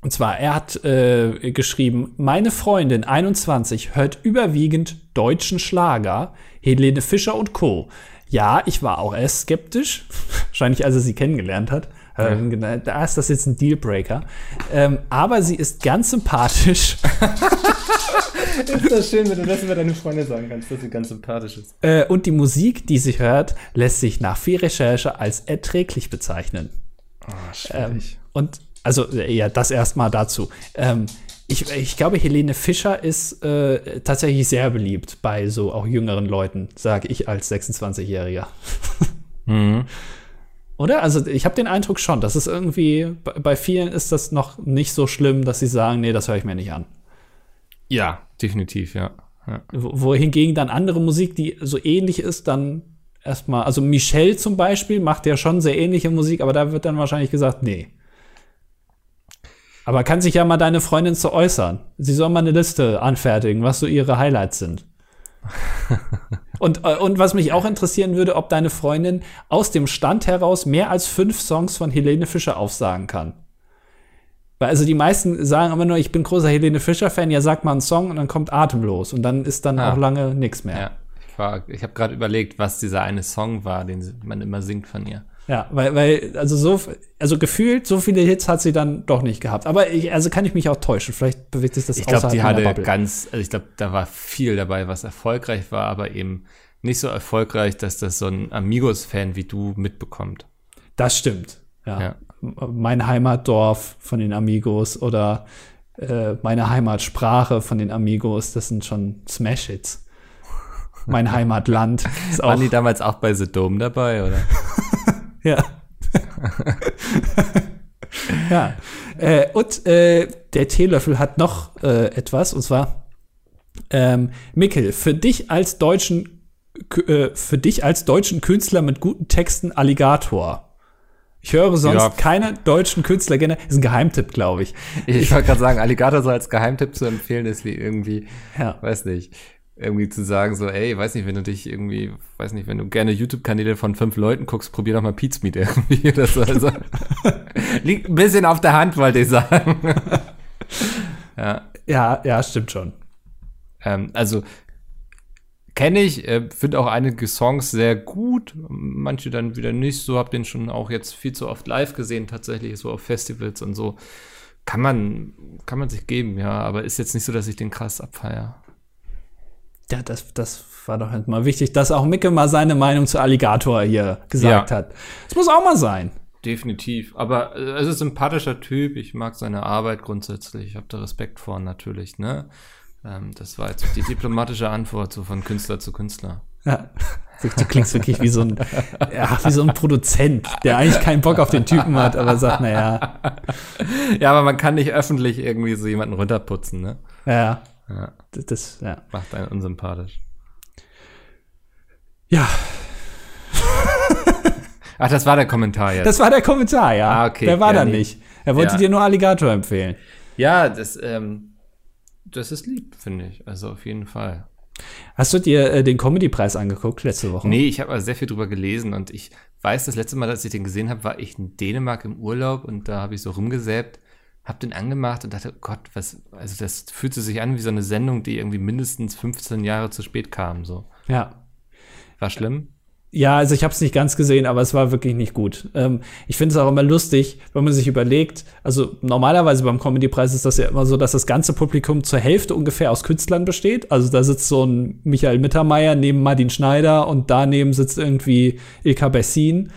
und zwar, er hat äh, geschrieben, meine Freundin 21 hört überwiegend deutschen Schlager, Helene Fischer und Co. Ja, ich war auch erst skeptisch, wahrscheinlich als er sie kennengelernt hat. Ähm, ja. Da ist das jetzt ein Dealbreaker. Ähm, aber sie ist ganz sympathisch. ist das schön, wenn du das über deine Freundin sagen kannst, dass sie ganz sympathisch ist. Äh, und die Musik, die sie hört, lässt sich nach viel Recherche als erträglich bezeichnen. Oh, schwierig. Ähm, und also, äh, ja, das erstmal dazu. Ähm, ich, ich, glaube, Helene Fischer ist äh, tatsächlich sehr beliebt bei so auch jüngeren Leuten, sage ich als 26-Jähriger. mhm. Oder? Also ich habe den Eindruck schon, dass es irgendwie, bei vielen ist das noch nicht so schlimm, dass sie sagen, nee, das höre ich mir nicht an. Ja, definitiv, ja. ja. Wohingegen dann andere Musik, die so ähnlich ist, dann erstmal, also Michelle zum Beispiel macht ja schon sehr ähnliche Musik, aber da wird dann wahrscheinlich gesagt, nee. Aber kann sich ja mal deine Freundin zu äußern. Sie soll mal eine Liste anfertigen, was so ihre Highlights sind. Und, äh, und was mich auch interessieren würde, ob deine Freundin aus dem Stand heraus mehr als fünf Songs von Helene Fischer aufsagen kann. Weil also die meisten sagen immer nur, ich bin großer Helene Fischer-Fan, ja, sag mal einen Song und dann kommt atemlos und dann ist dann ah. auch lange nichts mehr. Ja, ich, ich habe gerade überlegt, was dieser eine Song war, den man immer singt von ihr. Ja, weil, weil, also so, also gefühlt, so viele Hits hat sie dann doch nicht gehabt. Aber ich, also kann ich mich auch täuschen. Vielleicht bewegt sich das Ich glaube, die hatte ganz, also ich glaube, da war viel dabei, was erfolgreich war, aber eben nicht so erfolgreich, dass das so ein Amigos-Fan wie du mitbekommt. Das stimmt. Ja. ja. Mein Heimatdorf von den Amigos oder äh, meine Heimatsprache von den Amigos, das sind schon Smash-Hits. Mein Heimatland ist auch. Waren die damals auch bei The Dome dabei, oder? ja. ja. Äh, und äh, der Teelöffel hat noch äh, etwas, und zwar ähm, Mikkel, für dich als deutschen äh, für dich als deutschen Künstler mit guten Texten Alligator. Ich höre sonst ja. keine deutschen Künstler gerne. Ist ein Geheimtipp, glaube ich. Ich, ich wollte gerade sagen, Alligator so als Geheimtipp zu empfehlen, ist wie irgendwie, ja. weiß nicht, irgendwie zu sagen so, ey, weiß nicht, wenn du dich irgendwie, weiß nicht, wenn du gerne YouTube-Kanäle von fünf Leuten guckst, probier doch mal Pizmeet irgendwie oder so. Also, liegt ein bisschen auf der Hand, wollte ich sagen. ja. Ja, ja, stimmt schon. Ähm, also kenne ich, äh, finde auch einige Songs sehr gut, manche dann wieder nicht. So habe den schon auch jetzt viel zu oft live gesehen, tatsächlich so auf Festivals und so. Kann man, kann man sich geben, ja, aber ist jetzt nicht so, dass ich den krass abfeier. Ja, das, das war doch halt mal wichtig, dass auch Micke mal seine Meinung zu Alligator hier gesagt ja. hat. Das muss auch mal sein. Definitiv. Aber äh, es ist ein sympathischer Typ. Ich mag seine Arbeit grundsätzlich. Ich habe da Respekt vor natürlich, ne? Ähm, das war jetzt die diplomatische Antwort so von Künstler zu Künstler. Ja. Du klingst wirklich wie so ein, ja, wie so ein Produzent, der eigentlich keinen Bock auf den Typen hat, aber sagt, naja. Ja, aber man kann nicht öffentlich irgendwie so jemanden runterputzen, ne? Ja. Ja. Das, das ja. Macht einen unsympathisch. Ja. Ach, das war der Kommentar jetzt. Das war der Kommentar, ja. Ah, okay. Der war ja, da nee. nicht. Er wollte ja. dir nur Alligator empfehlen. Ja, das, ähm, das ist lieb, finde ich. Also auf jeden Fall. Hast du dir äh, den Comedy-Preis angeguckt letzte Woche? Nee, ich habe also sehr viel drüber gelesen und ich weiß, das letzte Mal, als ich den gesehen habe, war ich in Dänemark im Urlaub und da habe ich so rumgesäbt, habe den angemacht und dachte, Gott, was, also das fühlte sich an wie so eine Sendung, die irgendwie mindestens 15 Jahre zu spät kam, so. Ja. War schlimm? Ja, also ich habe es nicht ganz gesehen, aber es war wirklich nicht gut. Ähm, ich finde es auch immer lustig, wenn man sich überlegt, also normalerweise beim Comedy-Preis ist das ja immer so, dass das ganze Publikum zur Hälfte ungefähr aus Künstlern besteht. Also da sitzt so ein Michael Mittermeier neben Martin Schneider und daneben sitzt irgendwie Ilka Bessin.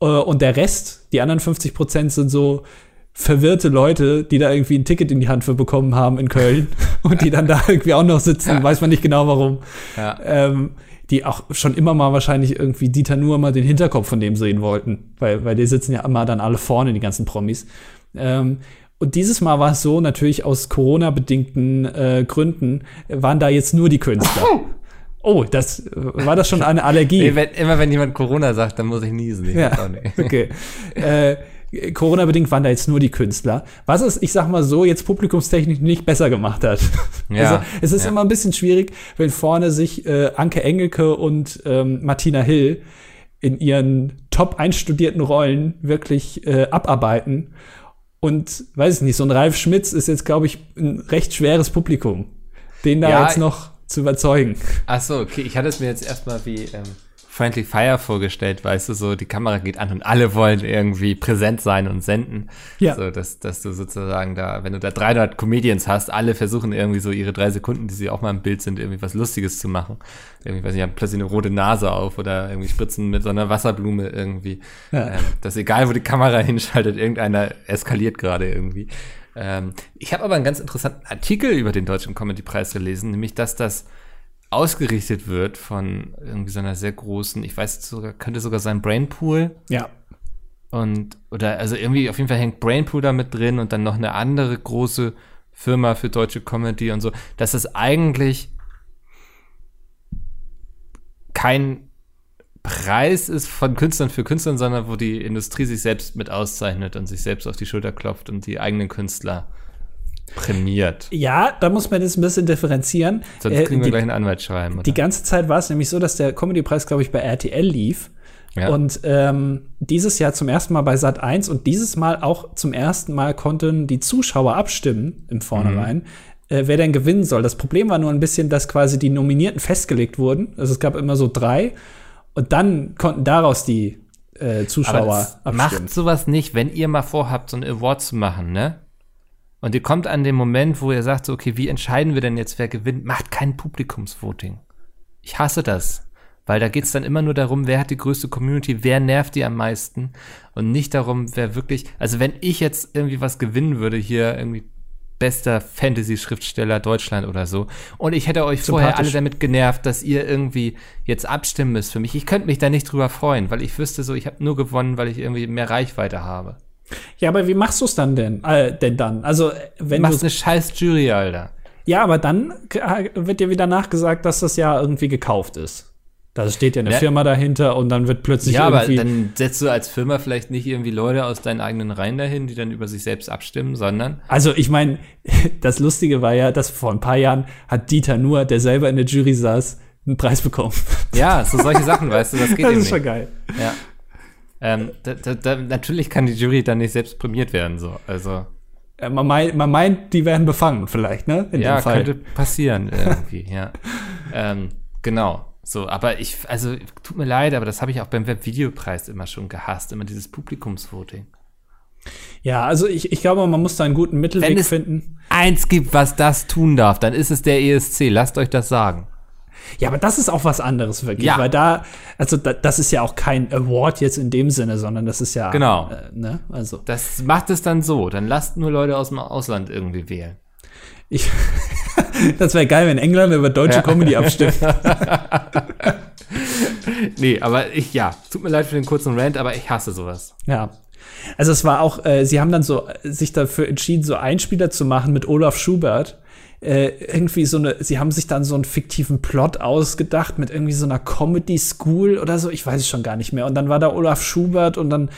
Äh, und der Rest, die anderen 50 Prozent sind so verwirrte Leute, die da irgendwie ein Ticket in die Hand für bekommen haben in Köln und die dann da irgendwie auch noch sitzen, weiß man nicht genau warum. Ja. Ähm, die auch schon immer mal wahrscheinlich irgendwie Dieter nur mal den Hinterkopf von dem sehen wollten, weil, weil die sitzen ja immer dann alle vorne, die ganzen Promis. Ähm, und dieses Mal war es so, natürlich aus Corona-bedingten äh, Gründen, waren da jetzt nur die Künstler. Oh, das war das schon eine Allergie. Nee, wenn, immer wenn jemand Corona sagt, dann muss ich niesen. ja, okay. äh, Corona-bedingt waren da jetzt nur die Künstler. Was es, ich sag mal so, jetzt publikumstechnisch nicht besser gemacht hat. Ja, also, es ist ja. immer ein bisschen schwierig, wenn vorne sich äh, Anke Engelke und ähm, Martina Hill in ihren top einstudierten Rollen wirklich äh, abarbeiten. Und weiß ich nicht, so ein Ralf Schmitz ist jetzt, glaube ich, ein recht schweres Publikum, den da ja, jetzt noch zu überzeugen. Ach so, okay. Ich hatte es mir jetzt erstmal wie ähm, Friendly Fire vorgestellt, weißt du, so die Kamera geht an und alle wollen irgendwie präsent sein und senden. Ja. So, dass, dass du sozusagen da, wenn du da 300 Comedians hast, alle versuchen irgendwie so ihre drei Sekunden, die sie auch mal im Bild sind, irgendwie was Lustiges zu machen. Irgendwie, weiß ich, haben plötzlich eine rote Nase auf oder irgendwie spritzen mit so einer Wasserblume irgendwie. Ja. Ähm, dass egal, wo die Kamera hinschaltet, irgendeiner eskaliert gerade irgendwie. Ähm, ich habe aber einen ganz interessanten Artikel über den Deutschen Comedy-Preis gelesen, nämlich, dass das ausgerichtet wird von irgendwie so einer sehr großen, ich weiß sogar, könnte sogar sein Brainpool. Ja. Und, oder, also irgendwie, auf jeden Fall hängt Brainpool da mit drin und dann noch eine andere große Firma für deutsche Comedy und so, dass es eigentlich kein Preis ist von Künstlern für Künstlern, sondern wo die Industrie sich selbst mit auszeichnet und sich selbst auf die Schulter klopft und die eigenen Künstler prämiert. Ja, da muss man jetzt ein bisschen differenzieren. Sonst kriegen äh, wir gleich einen Anwaltsschreiben. Oder? Die ganze Zeit war es nämlich so, dass der Comedy-Preis, glaube ich, bei RTL lief. Ja. Und ähm, dieses Jahr zum ersten Mal bei Sat 1 und dieses Mal auch zum ersten Mal konnten die Zuschauer abstimmen im Vornherein, mhm. äh, wer denn gewinnen soll. Das Problem war nur ein bisschen, dass quasi die Nominierten festgelegt wurden. Also es gab immer so drei und dann konnten daraus die äh, Zuschauer abstimmen. Macht sowas nicht, wenn ihr mal vorhabt, so ein Award zu machen, ne? Und ihr kommt an den Moment, wo ihr sagt, so, okay, wie entscheiden wir denn jetzt, wer gewinnt? Macht kein Publikumsvoting. Ich hasse das. Weil da geht's dann immer nur darum, wer hat die größte Community, wer nervt die am meisten und nicht darum, wer wirklich, also wenn ich jetzt irgendwie was gewinnen würde, hier irgendwie bester Fantasy-Schriftsteller Deutschland oder so. Und ich hätte euch vorher alle damit genervt, dass ihr irgendwie jetzt abstimmen müsst für mich. Ich könnte mich da nicht drüber freuen, weil ich wüsste so, ich habe nur gewonnen, weil ich irgendwie mehr Reichweite habe. Ja, aber wie machst du es dann denn, äh, denn dann? Also, wenn du machst eine scheiß Jury, Alter. Ja, aber dann wird dir wieder nachgesagt, dass das ja irgendwie gekauft ist. Da steht ja eine ja. Firma dahinter und dann wird plötzlich ja, irgendwie. Ja, aber dann setzt du als Firma vielleicht nicht irgendwie Leute aus deinen eigenen Reihen dahin, die dann über sich selbst abstimmen, sondern. Also ich meine, das Lustige war ja, dass vor ein paar Jahren hat Dieter nur, der selber in der Jury saß, einen Preis bekommen. Ja, so solche Sachen, weißt du, das geht Das ist nicht. schon geil. Ja. Ähm, da, da, da, natürlich kann die Jury dann nicht selbst prämiert werden, so. Also. Man meint, man meint, die werden befangen, vielleicht, ne? In ja, könnte passieren irgendwie, ja. ähm, genau. So, aber ich, also, tut mir leid, aber das habe ich auch beim Webvideopreis immer schon gehasst, immer dieses Publikumsvoting. Ja, also ich, ich glaube, man muss da einen guten Mittelweg Wenn es finden. Eins gibt, was das tun darf, dann ist es der ESC. Lasst euch das sagen. Ja, aber das ist auch was anderes wirklich, ja. weil da, also da, das ist ja auch kein Award jetzt in dem Sinne, sondern das ist ja, genau, äh, ne, also das macht es dann so, dann lasst nur Leute aus dem Ausland irgendwie wählen. Ich, das wäre geil, wenn England über deutsche ja. Comedy abstimmt. nee, aber ich, ja, tut mir leid für den kurzen Rant, aber ich hasse sowas. Ja. Also es war auch, äh, sie haben dann so sich dafür entschieden, so Einspieler zu machen mit Olaf Schubert. Äh, irgendwie so eine, sie haben sich dann so einen fiktiven Plot ausgedacht mit irgendwie so einer Comedy School oder so, ich weiß es schon gar nicht mehr. Und dann war da Olaf Schubert und dann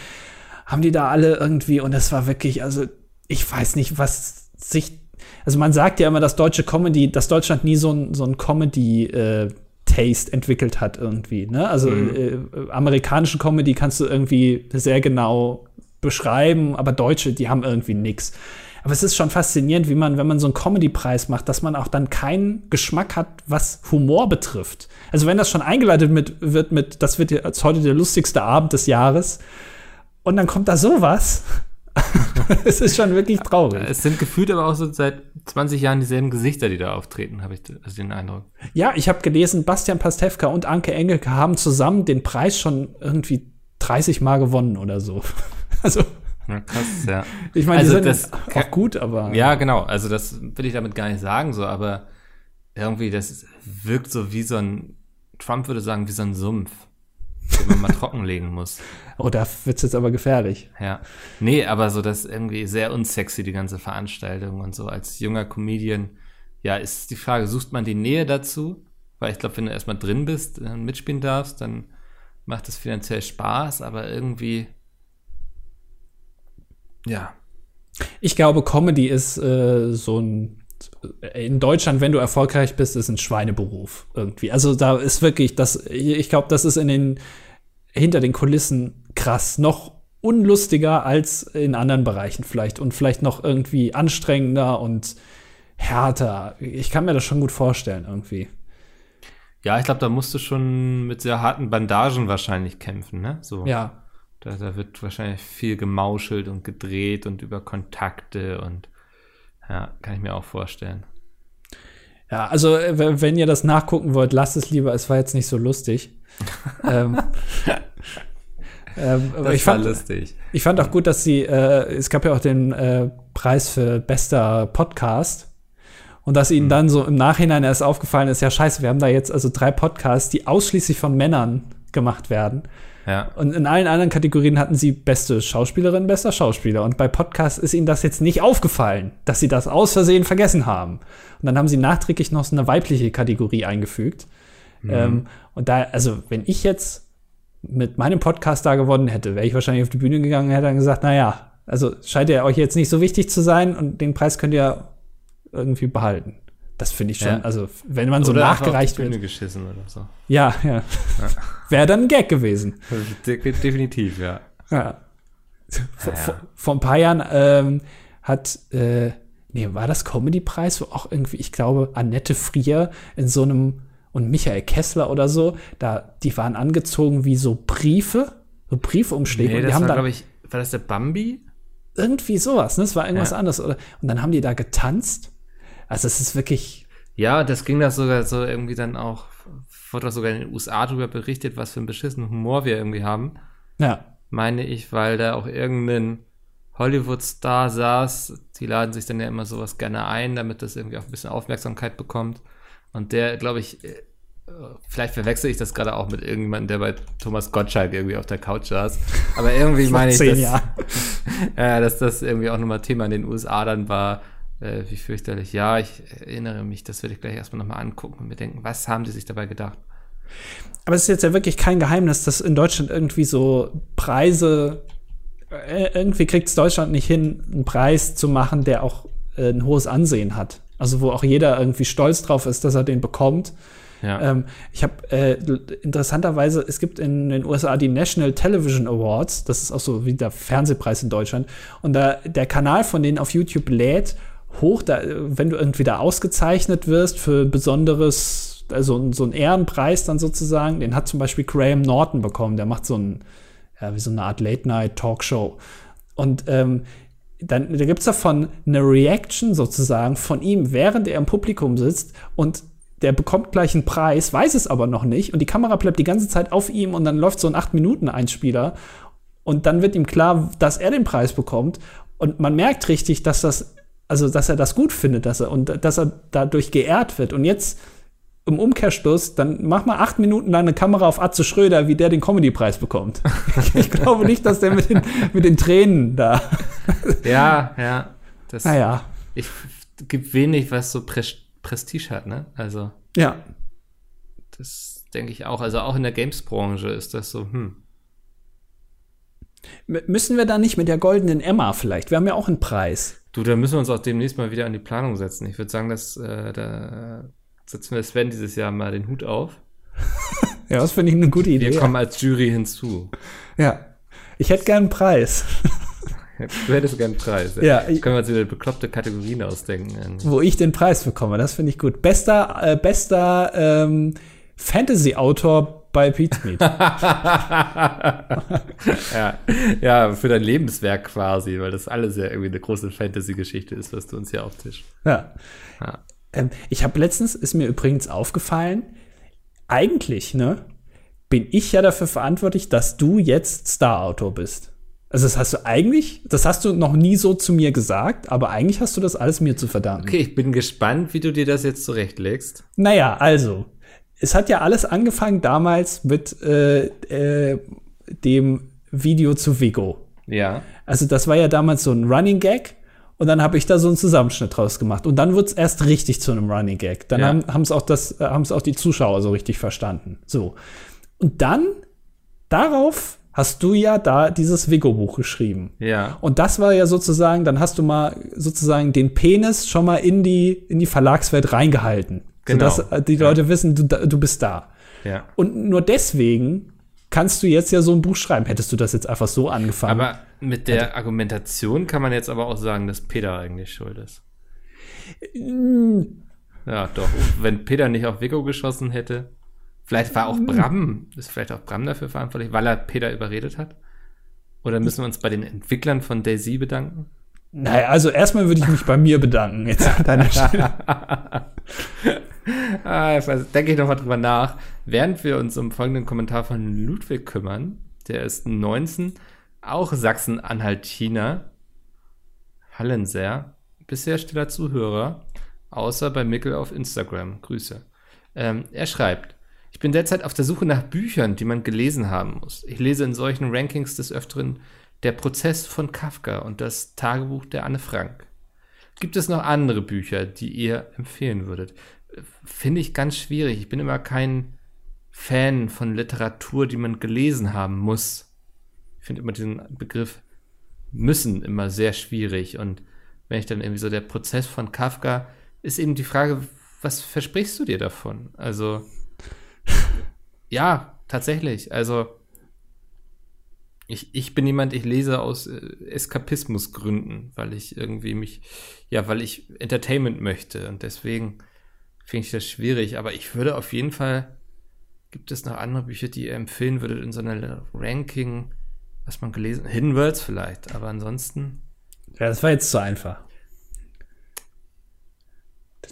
haben die da alle irgendwie, und das war wirklich, also ich weiß nicht, was sich also man sagt ja immer, dass deutsche Comedy, dass Deutschland nie so ein, so ein Comedy äh, Taste entwickelt hat irgendwie. Ne? Also mhm. äh, amerikanischen Comedy kannst du irgendwie sehr genau beschreiben, aber Deutsche, die haben irgendwie nix. Aber es ist schon faszinierend, wie man, wenn man so einen Comedy-Preis macht, dass man auch dann keinen Geschmack hat, was Humor betrifft. Also wenn das schon eingeleitet mit, wird mit, das wird jetzt heute der lustigste Abend des Jahres, und dann kommt da sowas, es ist schon wirklich traurig. Es sind gefühlt aber auch so seit 20 Jahren dieselben Gesichter, die da auftreten, habe ich also den Eindruck. Ja, ich habe gelesen, Bastian Pastewka und Anke Engelke haben zusammen den Preis schon irgendwie 30 Mal gewonnen oder so. Also ja, krass, ja. Ich meine, also das auch gut, aber. Ja, genau. Also das will ich damit gar nicht sagen, so, aber irgendwie, das wirkt so wie so ein, Trump würde sagen, wie so ein Sumpf den man mal trockenlegen muss. Oh, da wird's jetzt aber gefährlich. Ja. Nee, aber so das irgendwie sehr unsexy, die ganze Veranstaltung und so als junger Comedian. Ja, ist die Frage, sucht man die Nähe dazu? Weil ich glaube, wenn du erstmal drin bist und mitspielen darfst, dann macht es finanziell Spaß, aber irgendwie, ja. Ich glaube, Comedy ist äh, so ein in Deutschland, wenn du erfolgreich bist, ist ein Schweineberuf irgendwie. Also da ist wirklich das, ich glaube, das ist in den, hinter den Kulissen krass, noch unlustiger als in anderen Bereichen vielleicht und vielleicht noch irgendwie anstrengender und härter. Ich kann mir das schon gut vorstellen irgendwie. Ja, ich glaube, da musst du schon mit sehr harten Bandagen wahrscheinlich kämpfen, ne? So. Ja. Da, da wird wahrscheinlich viel gemauschelt und gedreht und über Kontakte und ja, kann ich mir auch vorstellen. Ja, also äh, wenn ihr das nachgucken wollt, lasst es lieber. Es war jetzt nicht so lustig. ähm, ähm, das ich war fand, lustig. Ich fand auch gut, dass sie, äh, es gab ja auch den äh, Preis für bester Podcast. Und dass ihnen mhm. dann so im Nachhinein erst aufgefallen ist, ja scheiße, wir haben da jetzt also drei Podcasts, die ausschließlich von Männern gemacht werden. Ja. Und in allen anderen Kategorien hatten sie beste Schauspielerin, bester Schauspieler. Und bei Podcasts ist ihnen das jetzt nicht aufgefallen, dass sie das aus Versehen vergessen haben. Und dann haben sie nachträglich noch so eine weibliche Kategorie eingefügt. Mhm. Ähm, und da, also, wenn ich jetzt mit meinem Podcast da gewonnen hätte, wäre ich wahrscheinlich auf die Bühne gegangen und hätte dann gesagt, na ja, also scheint ja euch jetzt nicht so wichtig zu sein und den Preis könnt ihr irgendwie behalten. Das finde ich schon, ja. also wenn man so oder nachgereicht wird. geschissen oder so. Ja, ja. ja. Wäre dann ein Gag gewesen. De definitiv, ja. Ja. Vor, ja. vor, ein paar Jahren ähm, hat, äh, nee, war das Comedy-Preis, wo auch irgendwie, ich glaube, Annette Frier in so einem und Michael Kessler oder so, da, die waren angezogen wie so Briefe, so Briefumschläge. Nee, und die das haben war, glaube ich, war das der Bambi? Irgendwie sowas, ne? Das war irgendwas anderes, oder? Und dann haben die da getanzt also es ist wirklich. Ja, das ging da sogar so irgendwie dann auch, wurde auch sogar in den USA darüber berichtet, was für einen beschissenen Humor wir irgendwie haben. Ja. Meine ich, weil da auch irgendein Hollywood-Star saß. Die laden sich dann ja immer sowas gerne ein, damit das irgendwie auch ein bisschen Aufmerksamkeit bekommt. Und der, glaube ich, äh, vielleicht verwechsel ich das gerade auch mit irgendjemandem, der bei Thomas Gottschalk irgendwie auf der Couch saß. Aber irgendwie meine ich, dass, äh, dass das irgendwie auch nochmal Thema in den USA dann war. Äh, wie fürchterlich. Ja, ich erinnere mich, das werde ich gleich erstmal nochmal angucken und mir denken, was haben die sich dabei gedacht? Aber es ist jetzt ja wirklich kein Geheimnis, dass in Deutschland irgendwie so Preise, äh, irgendwie kriegt es Deutschland nicht hin, einen Preis zu machen, der auch äh, ein hohes Ansehen hat. Also wo auch jeder irgendwie stolz drauf ist, dass er den bekommt. Ja. Ähm, ich habe äh, interessanterweise, es gibt in den USA die National Television Awards, das ist auch so wie der Fernsehpreis in Deutschland. Und da der Kanal von denen auf YouTube lädt hoch, da, wenn du irgendwie da ausgezeichnet wirst für besonderes, also so ein Ehrenpreis dann sozusagen, den hat zum Beispiel Graham Norton bekommen, der macht so ein, ja, wie so eine Art Late-Night-Talkshow. Und ähm, dann da gibt es davon eine Reaction sozusagen von ihm, während er im Publikum sitzt und der bekommt gleich einen Preis, weiß es aber noch nicht und die Kamera bleibt die ganze Zeit auf ihm und dann läuft so ein 8-Minuten-Einspieler und dann wird ihm klar, dass er den Preis bekommt und man merkt richtig, dass das, also dass er das gut findet, dass er und dass er dadurch geehrt wird und jetzt im Umkehrschluss, dann mach mal acht Minuten lang eine Kamera auf Atze Schröder, wie der den Comedy-Preis bekommt. ich glaube nicht, dass der mit den, mit den Tränen da. ja, ja. Das, naja. Ich gibt wenig, was so Prestige Prestige hat, ne? Also. Ja. Das denke ich auch. Also auch in der Games-Branche ist das so, hm. M müssen wir da nicht mit der goldenen Emma vielleicht? Wir haben ja auch einen Preis. Du, da müssen wir uns auch demnächst mal wieder an die Planung setzen. Ich würde sagen, dass äh, da setzen wir Sven dieses Jahr mal den Hut auf. ja, das finde ich eine gute Idee. Wir kommen als Jury hinzu. Ja. Ich hätte gern einen Preis. Du hättest gern einen Preis. Ja. ja. Können wir uns wieder bekloppte Kategorien ausdenken. Wo ich den Preis bekomme, das finde ich gut. Bester, äh, bester ähm, Fantasy-Autor bei Pete ja. ja, für dein Lebenswerk quasi, weil das alles ja irgendwie eine große Fantasy-Geschichte ist, was du uns hier auftischst. Ja. ja. Ähm, ich habe letztens, ist mir übrigens aufgefallen, eigentlich, ne, bin ich ja dafür verantwortlich, dass du jetzt Star-Autor bist. Also das hast du eigentlich, das hast du noch nie so zu mir gesagt, aber eigentlich hast du das alles mir zu verdanken. Okay, ich bin gespannt, wie du dir das jetzt zurechtlegst. Naja, also, es hat ja alles angefangen damals mit äh, äh, dem Video zu Vigo. Ja. Also das war ja damals so ein Running Gag und dann habe ich da so einen Zusammenschnitt draus gemacht und dann wird es erst richtig zu einem Running Gag. Dann ja. haben es auch das äh, haben es auch die Zuschauer so richtig verstanden. So. Und dann darauf hast du ja da dieses Vigo-Buch geschrieben. Ja. Und das war ja sozusagen, dann hast du mal sozusagen den Penis schon mal in die, in die Verlagswelt reingehalten. Genau. Sodass äh, die Leute ja. wissen, du, du bist da. Ja. Und nur deswegen kannst du jetzt ja so ein Buch schreiben. Hättest du das jetzt einfach so angefangen? Aber mit der Hätte. Argumentation kann man jetzt aber auch sagen, dass Peter eigentlich schuld ist. Mm. Ja, doch. Wenn Peter nicht auf Vigo geschossen hätte. Vielleicht war auch hm. Bram, ist vielleicht auch Bram dafür verantwortlich, weil er Peter überredet hat? Oder müssen wir uns bei den Entwicklern von Daisy bedanken? Naja, also erstmal würde ich mich bei mir bedanken, jetzt an deiner Stelle. ah, denke ich nochmal drüber nach. Während wir uns um folgenden Kommentar von Ludwig kümmern, der ist 19, auch Sachsen-Anhalt-China, Hallenser, bisher stiller Zuhörer, außer bei Mickel auf Instagram. Grüße. Ähm, er schreibt, ich bin derzeit auf der Suche nach Büchern, die man gelesen haben muss. Ich lese in solchen Rankings des Öfteren Der Prozess von Kafka und das Tagebuch der Anne Frank. Gibt es noch andere Bücher, die ihr empfehlen würdet? Finde ich ganz schwierig. Ich bin immer kein Fan von Literatur, die man gelesen haben muss. Ich finde immer diesen Begriff müssen immer sehr schwierig. Und wenn ich dann irgendwie so der Prozess von Kafka, ist eben die Frage, was versprichst du dir davon? Also, ja, tatsächlich. Also, ich, ich bin jemand, ich lese aus äh, Eskapismusgründen, weil ich irgendwie mich, ja, weil ich Entertainment möchte und deswegen finde ich das schwierig. Aber ich würde auf jeden Fall, gibt es noch andere Bücher, die ihr empfehlen würdet in so einer Ranking, was man gelesen, Hidden Worlds vielleicht, aber ansonsten. Ja, das war jetzt zu einfach.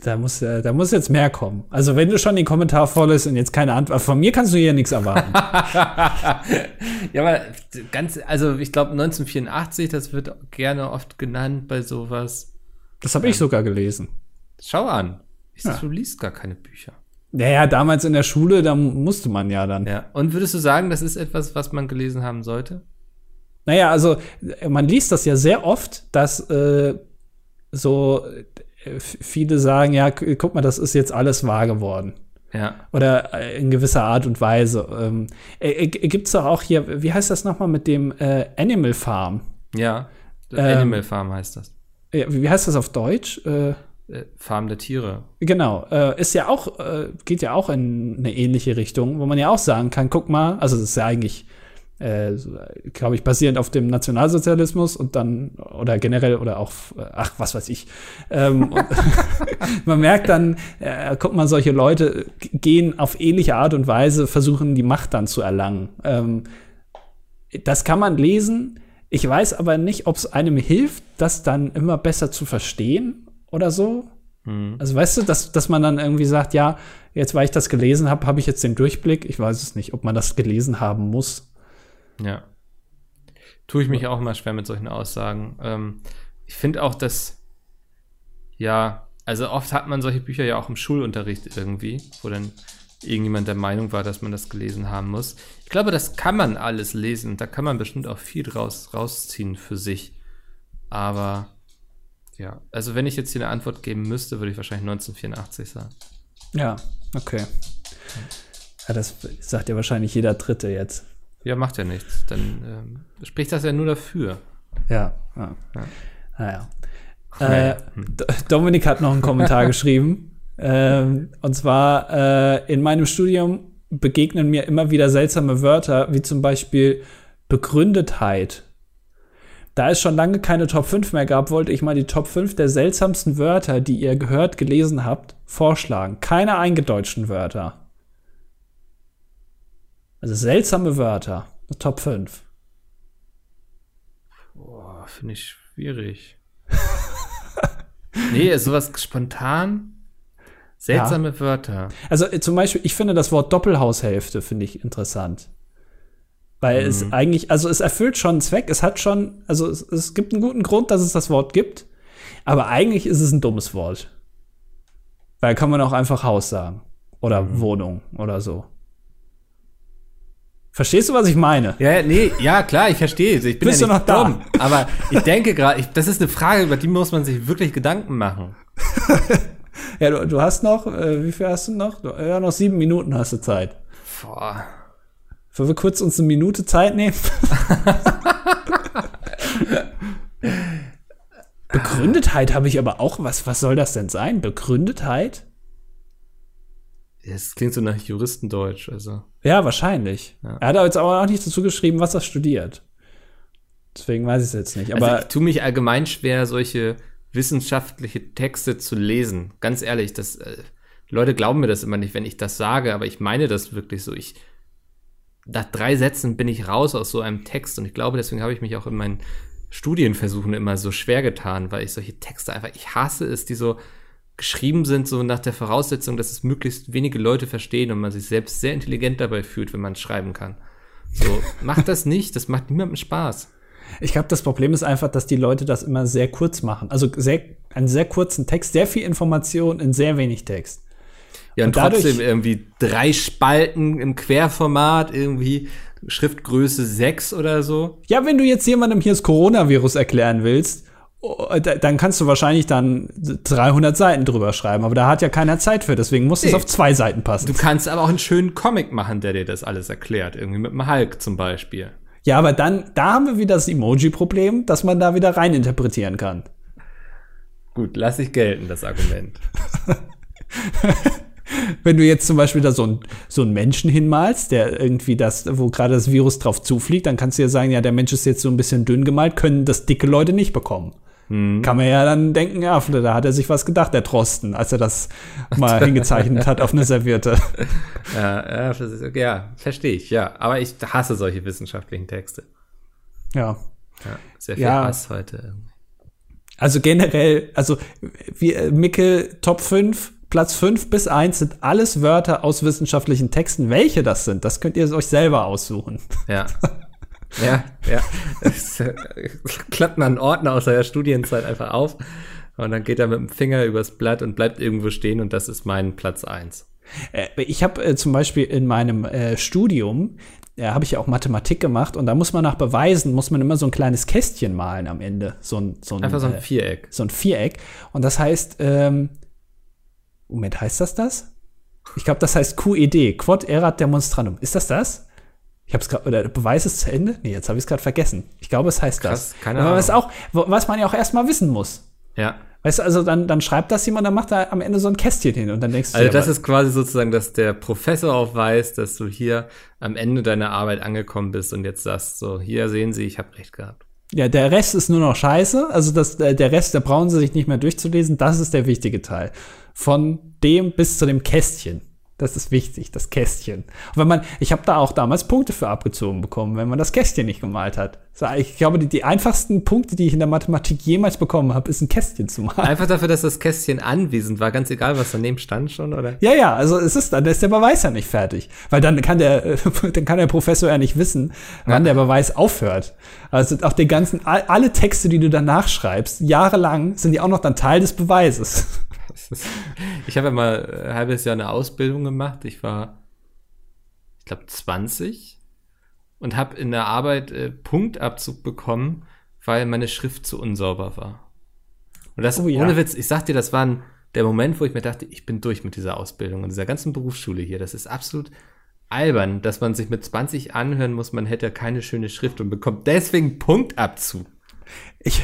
Da muss, äh, da muss jetzt mehr kommen. Also, wenn du schon den Kommentar voll ist und jetzt keine Antwort, von mir kannst du hier nichts erwarten. ja, aber ganz, also ich glaube 1984, das wird gerne oft genannt bei sowas. Das habe ich sogar gelesen. Schau an. Ich ja. Du liest gar keine Bücher. Naja, damals in der Schule, da musste man ja dann. Ja. Und würdest du sagen, das ist etwas, was man gelesen haben sollte? Naja, also man liest das ja sehr oft, dass äh, so äh, viele sagen, ja, guck mal, das ist jetzt alles wahr geworden. Ja. Oder äh, in gewisser Art und Weise. Ähm, äh, äh Gibt es doch auch hier, wie heißt das nochmal mit dem äh, Animal Farm? Ja, ähm, Animal Farm heißt das. Wie heißt das auf Deutsch? Äh, Farm der Tiere. Genau, äh, ist ja auch, äh, geht ja auch in eine ähnliche Richtung, wo man ja auch sagen kann, guck mal, also das ist ja eigentlich äh, glaube ich, basierend auf dem Nationalsozialismus und dann, oder generell, oder auch, ach, was weiß ich. Ähm, man merkt dann, äh, guck mal, solche Leute gehen auf ähnliche Art und Weise, versuchen die Macht dann zu erlangen. Ähm, das kann man lesen. Ich weiß aber nicht, ob es einem hilft, das dann immer besser zu verstehen oder so. Mhm. Also weißt du, dass, dass man dann irgendwie sagt, ja, jetzt weil ich das gelesen habe, habe ich jetzt den Durchblick. Ich weiß es nicht, ob man das gelesen haben muss. Ja. Tue ich mich auch immer schwer mit solchen Aussagen. Ähm, ich finde auch, dass, ja, also oft hat man solche Bücher ja auch im Schulunterricht irgendwie, wo dann irgendjemand der Meinung war, dass man das gelesen haben muss. Ich glaube, das kann man alles lesen. Da kann man bestimmt auch viel draus rausziehen für sich. Aber ja, also wenn ich jetzt hier eine Antwort geben müsste, würde ich wahrscheinlich 1984 sagen. Ja, okay. Ja, das sagt ja wahrscheinlich jeder Dritte jetzt. Ja, macht ja nichts. Dann ähm, spricht das ja nur dafür. Ja. ja. ja. Naja. Äh, Dominik hat noch einen Kommentar geschrieben. Ähm, und zwar, äh, in meinem Studium begegnen mir immer wieder seltsame Wörter, wie zum Beispiel Begründetheit. Da es schon lange keine Top 5 mehr gab, wollte ich mal die Top 5 der seltsamsten Wörter, die ihr gehört, gelesen habt, vorschlagen. Keine eingedeutschten Wörter. Also seltsame Wörter. Top 5. Boah, finde ich schwierig. nee, sowas spontan. Seltsame ja. Wörter. Also äh, zum Beispiel, ich finde das Wort Doppelhaushälfte finde ich interessant. Weil mhm. es eigentlich, also es erfüllt schon einen Zweck, es hat schon, also es, es, gibt einen guten Grund, dass es das Wort gibt, aber eigentlich ist es ein dummes Wort. Weil kann man auch einfach Haus sagen. Oder mhm. Wohnung oder so. Verstehst du, was ich meine? Ja, nee, ja, klar, ich verstehe. Ich bin Bist ja du noch da? aber ich denke gerade, das ist eine Frage, über die muss man sich wirklich Gedanken machen. ja, du, du, hast noch, äh, wie viel hast du noch? Du, ja, noch sieben Minuten hast du Zeit. Boah. Wollen wir kurz uns eine Minute Zeit nehmen? Begründetheit habe ich aber auch was. Was soll das denn sein? Begründetheit? Es klingt so nach Juristendeutsch, also. Ja, wahrscheinlich. Ja. Er hat aber jetzt aber auch nicht dazu geschrieben, was er studiert. Deswegen weiß ich es jetzt nicht. Also aber also ich tue mich allgemein schwer, solche wissenschaftliche Texte zu lesen. Ganz ehrlich, das, äh, Leute glauben mir das immer nicht, wenn ich das sage, aber ich meine das wirklich so. Ich, nach drei Sätzen bin ich raus aus so einem Text und ich glaube, deswegen habe ich mich auch in meinen Studienversuchen immer so schwer getan, weil ich solche Texte einfach, ich hasse es, die so geschrieben sind, so nach der Voraussetzung, dass es möglichst wenige Leute verstehen und man sich selbst sehr intelligent dabei fühlt, wenn man schreiben kann. So, macht das nicht, das macht niemandem Spaß. Ich glaube, das Problem ist einfach, dass die Leute das immer sehr kurz machen. Also sehr, einen sehr kurzen Text, sehr viel Information in sehr wenig Text. Ja, und, und trotzdem irgendwie drei Spalten im Querformat, irgendwie Schriftgröße 6 oder so. Ja, wenn du jetzt jemandem hier das Coronavirus erklären willst Oh, dann kannst du wahrscheinlich dann 300 Seiten drüber schreiben, aber da hat ja keiner Zeit für, deswegen muss nee. es auf zwei Seiten passen. Du kannst aber auch einen schönen Comic machen, der dir das alles erklärt, irgendwie mit dem Hulk zum Beispiel. Ja, aber dann, da haben wir wieder das Emoji-Problem, dass man da wieder rein interpretieren kann. Gut, lass ich gelten, das Argument. Wenn du jetzt zum Beispiel da so, ein, so einen Menschen hinmalst, der irgendwie das, wo gerade das Virus drauf zufliegt, dann kannst du ja sagen, ja, der Mensch ist jetzt so ein bisschen dünn gemalt, können das dicke Leute nicht bekommen. Mhm. Kann man ja dann denken, ja, da hat er sich was gedacht, der Trosten, als er das mal hingezeichnet hat auf eine Serviette. Ja, ja, ja verstehe ich, ja. Aber ich hasse solche wissenschaftlichen Texte. Ja. ja sehr viel ja. Hass heute. Also generell, also wir, Mickel Top 5, Platz 5 bis 1 sind alles Wörter aus wissenschaftlichen Texten. Welche das sind, das könnt ihr euch selber aussuchen. Ja. ja, ja. Es, äh, klappt man einen Ordner aus der Studienzeit einfach auf und dann geht er mit dem Finger übers Blatt und bleibt irgendwo stehen und das ist mein Platz 1. Äh, ich habe äh, zum Beispiel in meinem äh, Studium ja, habe ich ja auch Mathematik gemacht und da muss man nach Beweisen, muss man immer so ein kleines Kästchen malen am Ende. So ein, so ein, Einfach so ein Viereck. So ein Viereck. Und das heißt, ähm, Moment, heißt das das? Ich glaube, das heißt QED, Quod Erat Demonstrandum. Ist das das? Ich habe es gerade, oder Beweis ist zu Ende? Nee, jetzt habe ich es gerade vergessen. Ich glaube, es heißt Krass, das. keine Aber Ahnung. was auch, was man ja auch erstmal wissen muss. Ja. Weißt du, also dann, dann schreibt das jemand, dann macht er am Ende so ein Kästchen hin und dann denkst du, Also dir, das ist quasi sozusagen, dass der Professor auch weiß, dass du hier am Ende deiner Arbeit angekommen bist und jetzt sagst so, hier sehen Sie, ich habe recht gehabt. Ja, der Rest ist nur noch scheiße. Also das, äh, der Rest, da brauchen sie sich nicht mehr durchzulesen. Das ist der wichtige Teil. Von dem bis zu dem Kästchen. Das ist wichtig, das Kästchen. Und wenn man, ich habe da auch damals Punkte für abgezogen bekommen, wenn man das Kästchen nicht gemalt hat. So, ich glaube, die, die einfachsten Punkte, die ich in der Mathematik jemals bekommen habe, ist ein Kästchen zu malen. Einfach dafür, dass das Kästchen anwesend war, ganz egal, was daneben stand schon, oder? Ja, ja, also es ist dann, ist der Beweis ja nicht fertig. Weil dann kann der, dann kann der Professor ja nicht wissen, wann der Beweis aufhört. Also auch die ganzen, all- alle Texte, die du danach schreibst, jahrelang, sind ja auch noch dann Teil des Beweises. Ich habe ja mal ein halbes Jahr eine Ausbildung gemacht. Ich war, ich glaube, 20 und habe in der Arbeit äh, Punktabzug bekommen, weil meine Schrift zu unsauber war. Und das, Oh ja. ohne Witz, ich sag dir, das war ein, der Moment, wo ich mir dachte, ich bin durch mit dieser Ausbildung und dieser ganzen Berufsschule hier. Das ist absolut albern, dass man sich mit 20 anhören muss, man hätte keine schöne Schrift und bekommt deswegen Punktabzug. Ich,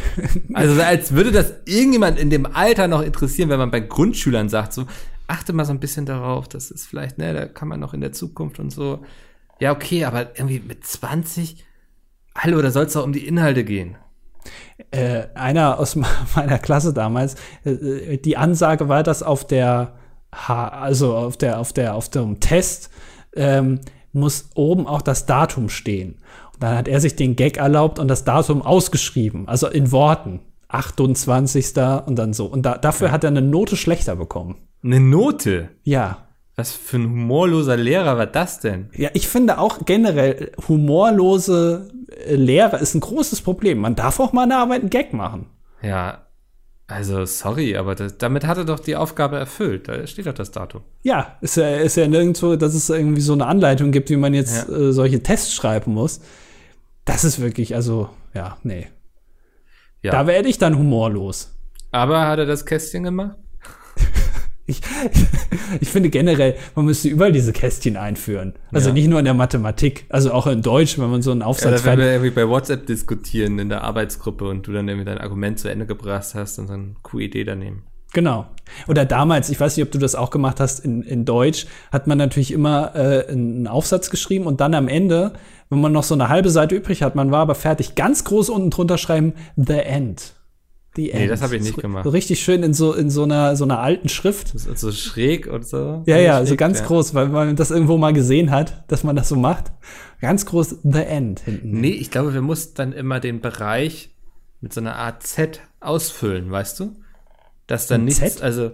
Also als würde das irgendjemand in dem Alter noch interessieren, wenn man bei Grundschülern sagt, so, achte mal so ein bisschen darauf, das ist vielleicht, ne, da kann man noch in der Zukunft und so. Ja, okay, aber irgendwie mit 20, hallo, da soll es doch um die Inhalte gehen. äh, einer aus meiner Klasse damals, äh, die Ansage war, dass auf der, H also auf der, auf der, auf dem Test ähm, muss oben auch das Datum stehen. Dann hat er sich den Gag erlaubt und das Datum ausgeschrieben, also in Worten. 28. und dann so. Und da, dafür hat er eine Note schlechter bekommen. Eine Note. Ja. Was für ein humorloser Lehrer war das denn? Ja, ich finde auch generell humorlose äh, Lehre ist ein großes Problem. Man darf auch mal eine Arbeit einen Gag machen. Ja, also sorry, aber das, damit hat er doch die Aufgabe erfüllt. Da steht doch das Datum. Ja, ist ja, ist ja nirgendwo, dass es irgendwie so eine Anleitung gibt, wie man jetzt Ja. äh, solche Tests schreiben muss. Das ist wirklich, also, ja, nee. Ja. Da werde ich dann humorlos. aber hat er das Kästchen gemacht? Ich, ich finde generell, man müsste überall diese Kästchen einführen. Also Ja. nicht nur in der Mathematik, also auch in Deutsch, wenn man so einen Ja, Aufsatz oder wenn fertig- wir irgendwie bei WhatsApp diskutieren in der Arbeitsgruppe und du dann irgendwie dein Argument zu Ende gebracht hast und dann QED daneben. Genau. Oder damals, ich weiß nicht, ob du das auch gemacht hast, in, in Deutsch hat man natürlich immer äh, einen Aufsatz geschrieben und dann am Ende, wenn man noch so eine halbe Seite übrig hat, man war aber fertig, ganz groß unten drunter schreiben, The End. The End. das hab ich nicht so, gemacht. So richtig schön in so, in so einer, so einer alten Schrift. So schräg und so. Ja, ja, so Schräg, ganz ja. groß, weil man das irgendwo mal gesehen hat, dass man das so macht. Ganz groß The End hinten. Nee, ich glaube, wir mussten dann immer den Bereich mit so einer Art Z ausfüllen, weißt du? Dass dann Ein nichts, Z? also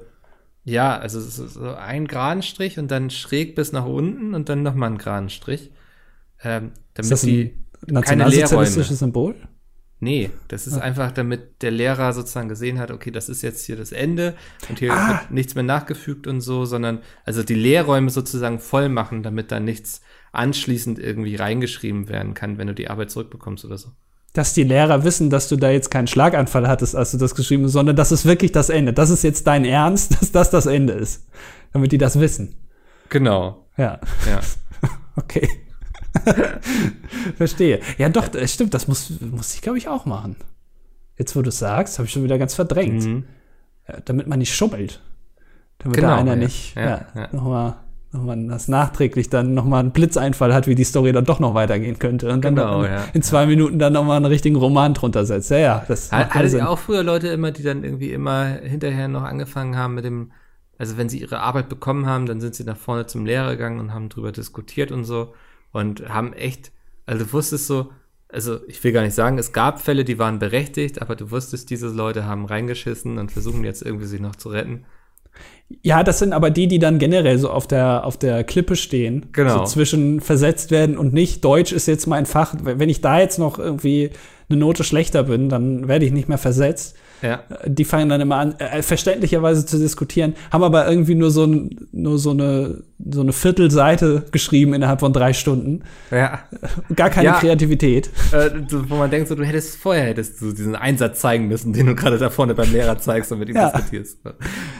ja, also so, so ein geraden Strich und dann schräg bis nach unten und dann nochmal einen geraden Strich. Ähm, damit Ist das die ein nationalsozialistisches Symbol? Nee, das ist einfach, damit der Lehrer sozusagen gesehen hat, okay, das ist jetzt hier das Ende und hier Ah. wird nichts mehr nachgefügt und so, sondern also die Lehrräume sozusagen voll machen, damit da nichts anschließend irgendwie reingeschrieben werden kann, wenn du die Arbeit zurückbekommst oder so. Dass die Lehrer wissen, dass du da jetzt keinen Schlaganfall hattest, als du das geschrieben hast, sondern das ist wirklich das Ende. Das ist jetzt dein Ernst, dass das das Ende ist. Damit die das wissen. Genau, Ja, ja. okay. Verstehe. Ja, doch, das stimmt, das muss, muss ich, glaube ich, auch machen. Jetzt, wo du sagst, habe ich schon wieder ganz verdrängt. Mhm. Ja, damit man nicht schummelt. Damit Genau, da einer ja. nicht Ja, ja, ja. nochmal nochmal das nachträglich dann nochmal einen Blitzeinfall hat, wie die Story dann doch noch weitergehen könnte. Und dann Genau, in, ja. in zwei Minuten dann nochmal einen richtigen Roman drunter setzt. Ja, ja, das Ha- macht ja Hattet Sinn. auch früher Leute immer, die dann irgendwie immer hinterher noch angefangen haben mit dem, also wenn sie ihre Arbeit bekommen haben, dann sind sie nach vorne zum Lehrer gegangen und haben drüber diskutiert und so und haben echt, also du wusstest so, also ich will gar nicht sagen, es gab Fälle, die waren berechtigt, aber du wusstest, diese Leute haben reingeschissen und versuchen jetzt irgendwie sich noch zu retten. Ja, das sind aber die, die dann generell so auf der, auf der Klippe stehen. Genau. So zwischen versetzt werden und nicht. Deutsch ist jetzt mein Fach. Wenn ich da jetzt noch irgendwie eine Note schlechter bin, dann werde ich nicht mehr versetzt. Ja. Die fangen dann immer an, äh, verständlicherweise zu diskutieren, haben aber irgendwie nur so, ein, nur so eine, so eine Viertelseite geschrieben innerhalb von drei Stunden. Ja. Gar keine Ja. Kreativität. Äh, wo man denkt, so, du hättest vorher hättest du diesen Einsatz zeigen müssen, den du gerade da vorne beim Lehrer zeigst und mit ihm Ja. diskutierst.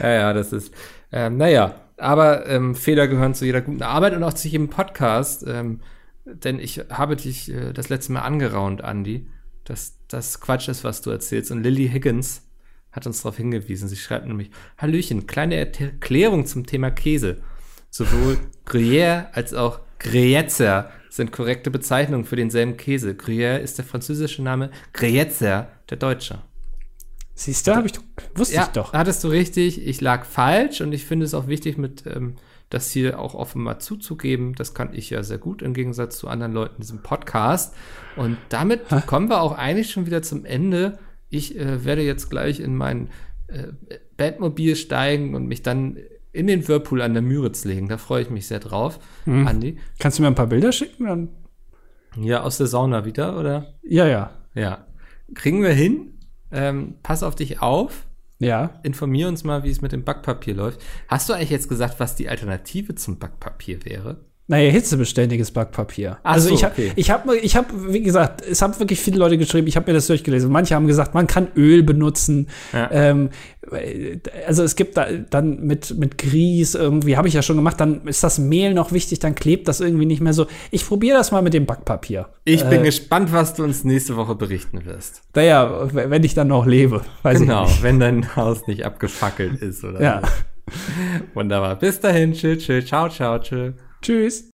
Ja, ja, das ist, ähm, naja, aber ähm, Fehler gehören zu jeder guten Arbeit und auch zu jedem Podcast. Ähm, denn ich habe dich äh, das letzte Mal angeraunt, Andy, dass das Quatsch ist, was du erzählst. Und Lily Higgins hat uns darauf hingewiesen. Sie schreibt nämlich, Hallöchen, kleine Erklärung zum Thema Käse. Sowohl Gruyère als auch Gruyère sind korrekte Bezeichnungen für denselben Käse. Gruyère ist der französische Name, Gruyère der deutsche. Siehst du, hab ich wusste ich doch. hattest du richtig. Ich lag falsch und ich finde es auch wichtig, mit ähm, das hier auch offen mal zuzugeben. Das kann ich ja sehr gut im Gegensatz zu anderen Leuten in diesem Podcast. Und damit kommen wir auch eigentlich schon wieder zum Ende. Ich äh, werde jetzt gleich in mein äh, Bandmobil steigen und mich dann in den Whirlpool an der Müritz legen. Da freue ich mich sehr drauf, Mhm. Andi. Kannst du mir ein paar Bilder schicken? Dann Ja, aus der Sauna wieder, oder? ja, ja. Ja. Kriegen wir hin. Ähm, pass auf dich auf. Ja. Informier uns mal, wie es mit dem Backpapier läuft. Hast du eigentlich jetzt gesagt, was die Alternative zum Backpapier wäre? Naja, hitzebeständiges Backpapier. Ach also so, ich habe, okay. ich habe, ich hab, wie gesagt, es haben wirklich viele Leute geschrieben. Ich habe mir das durchgelesen. Manche haben gesagt, man kann Öl benutzen. Ja. Ähm, also es gibt da dann mit mit Grieß irgendwie habe ich ja schon gemacht. Dann ist das Mehl noch wichtig. Dann klebt das irgendwie nicht mehr so. Ich probiere das mal mit dem Backpapier. Ich bin Äh, gespannt, was du uns nächste Woche berichten wirst. Naja, wenn ich dann noch lebe, weiß Genau, ich nicht. wenn dein Haus nicht abgefackelt ist oder Ja. so. Wunderbar. Bis dahin. Tschüss, tschüss. Ciao, ciao, tschüss. Tschüss.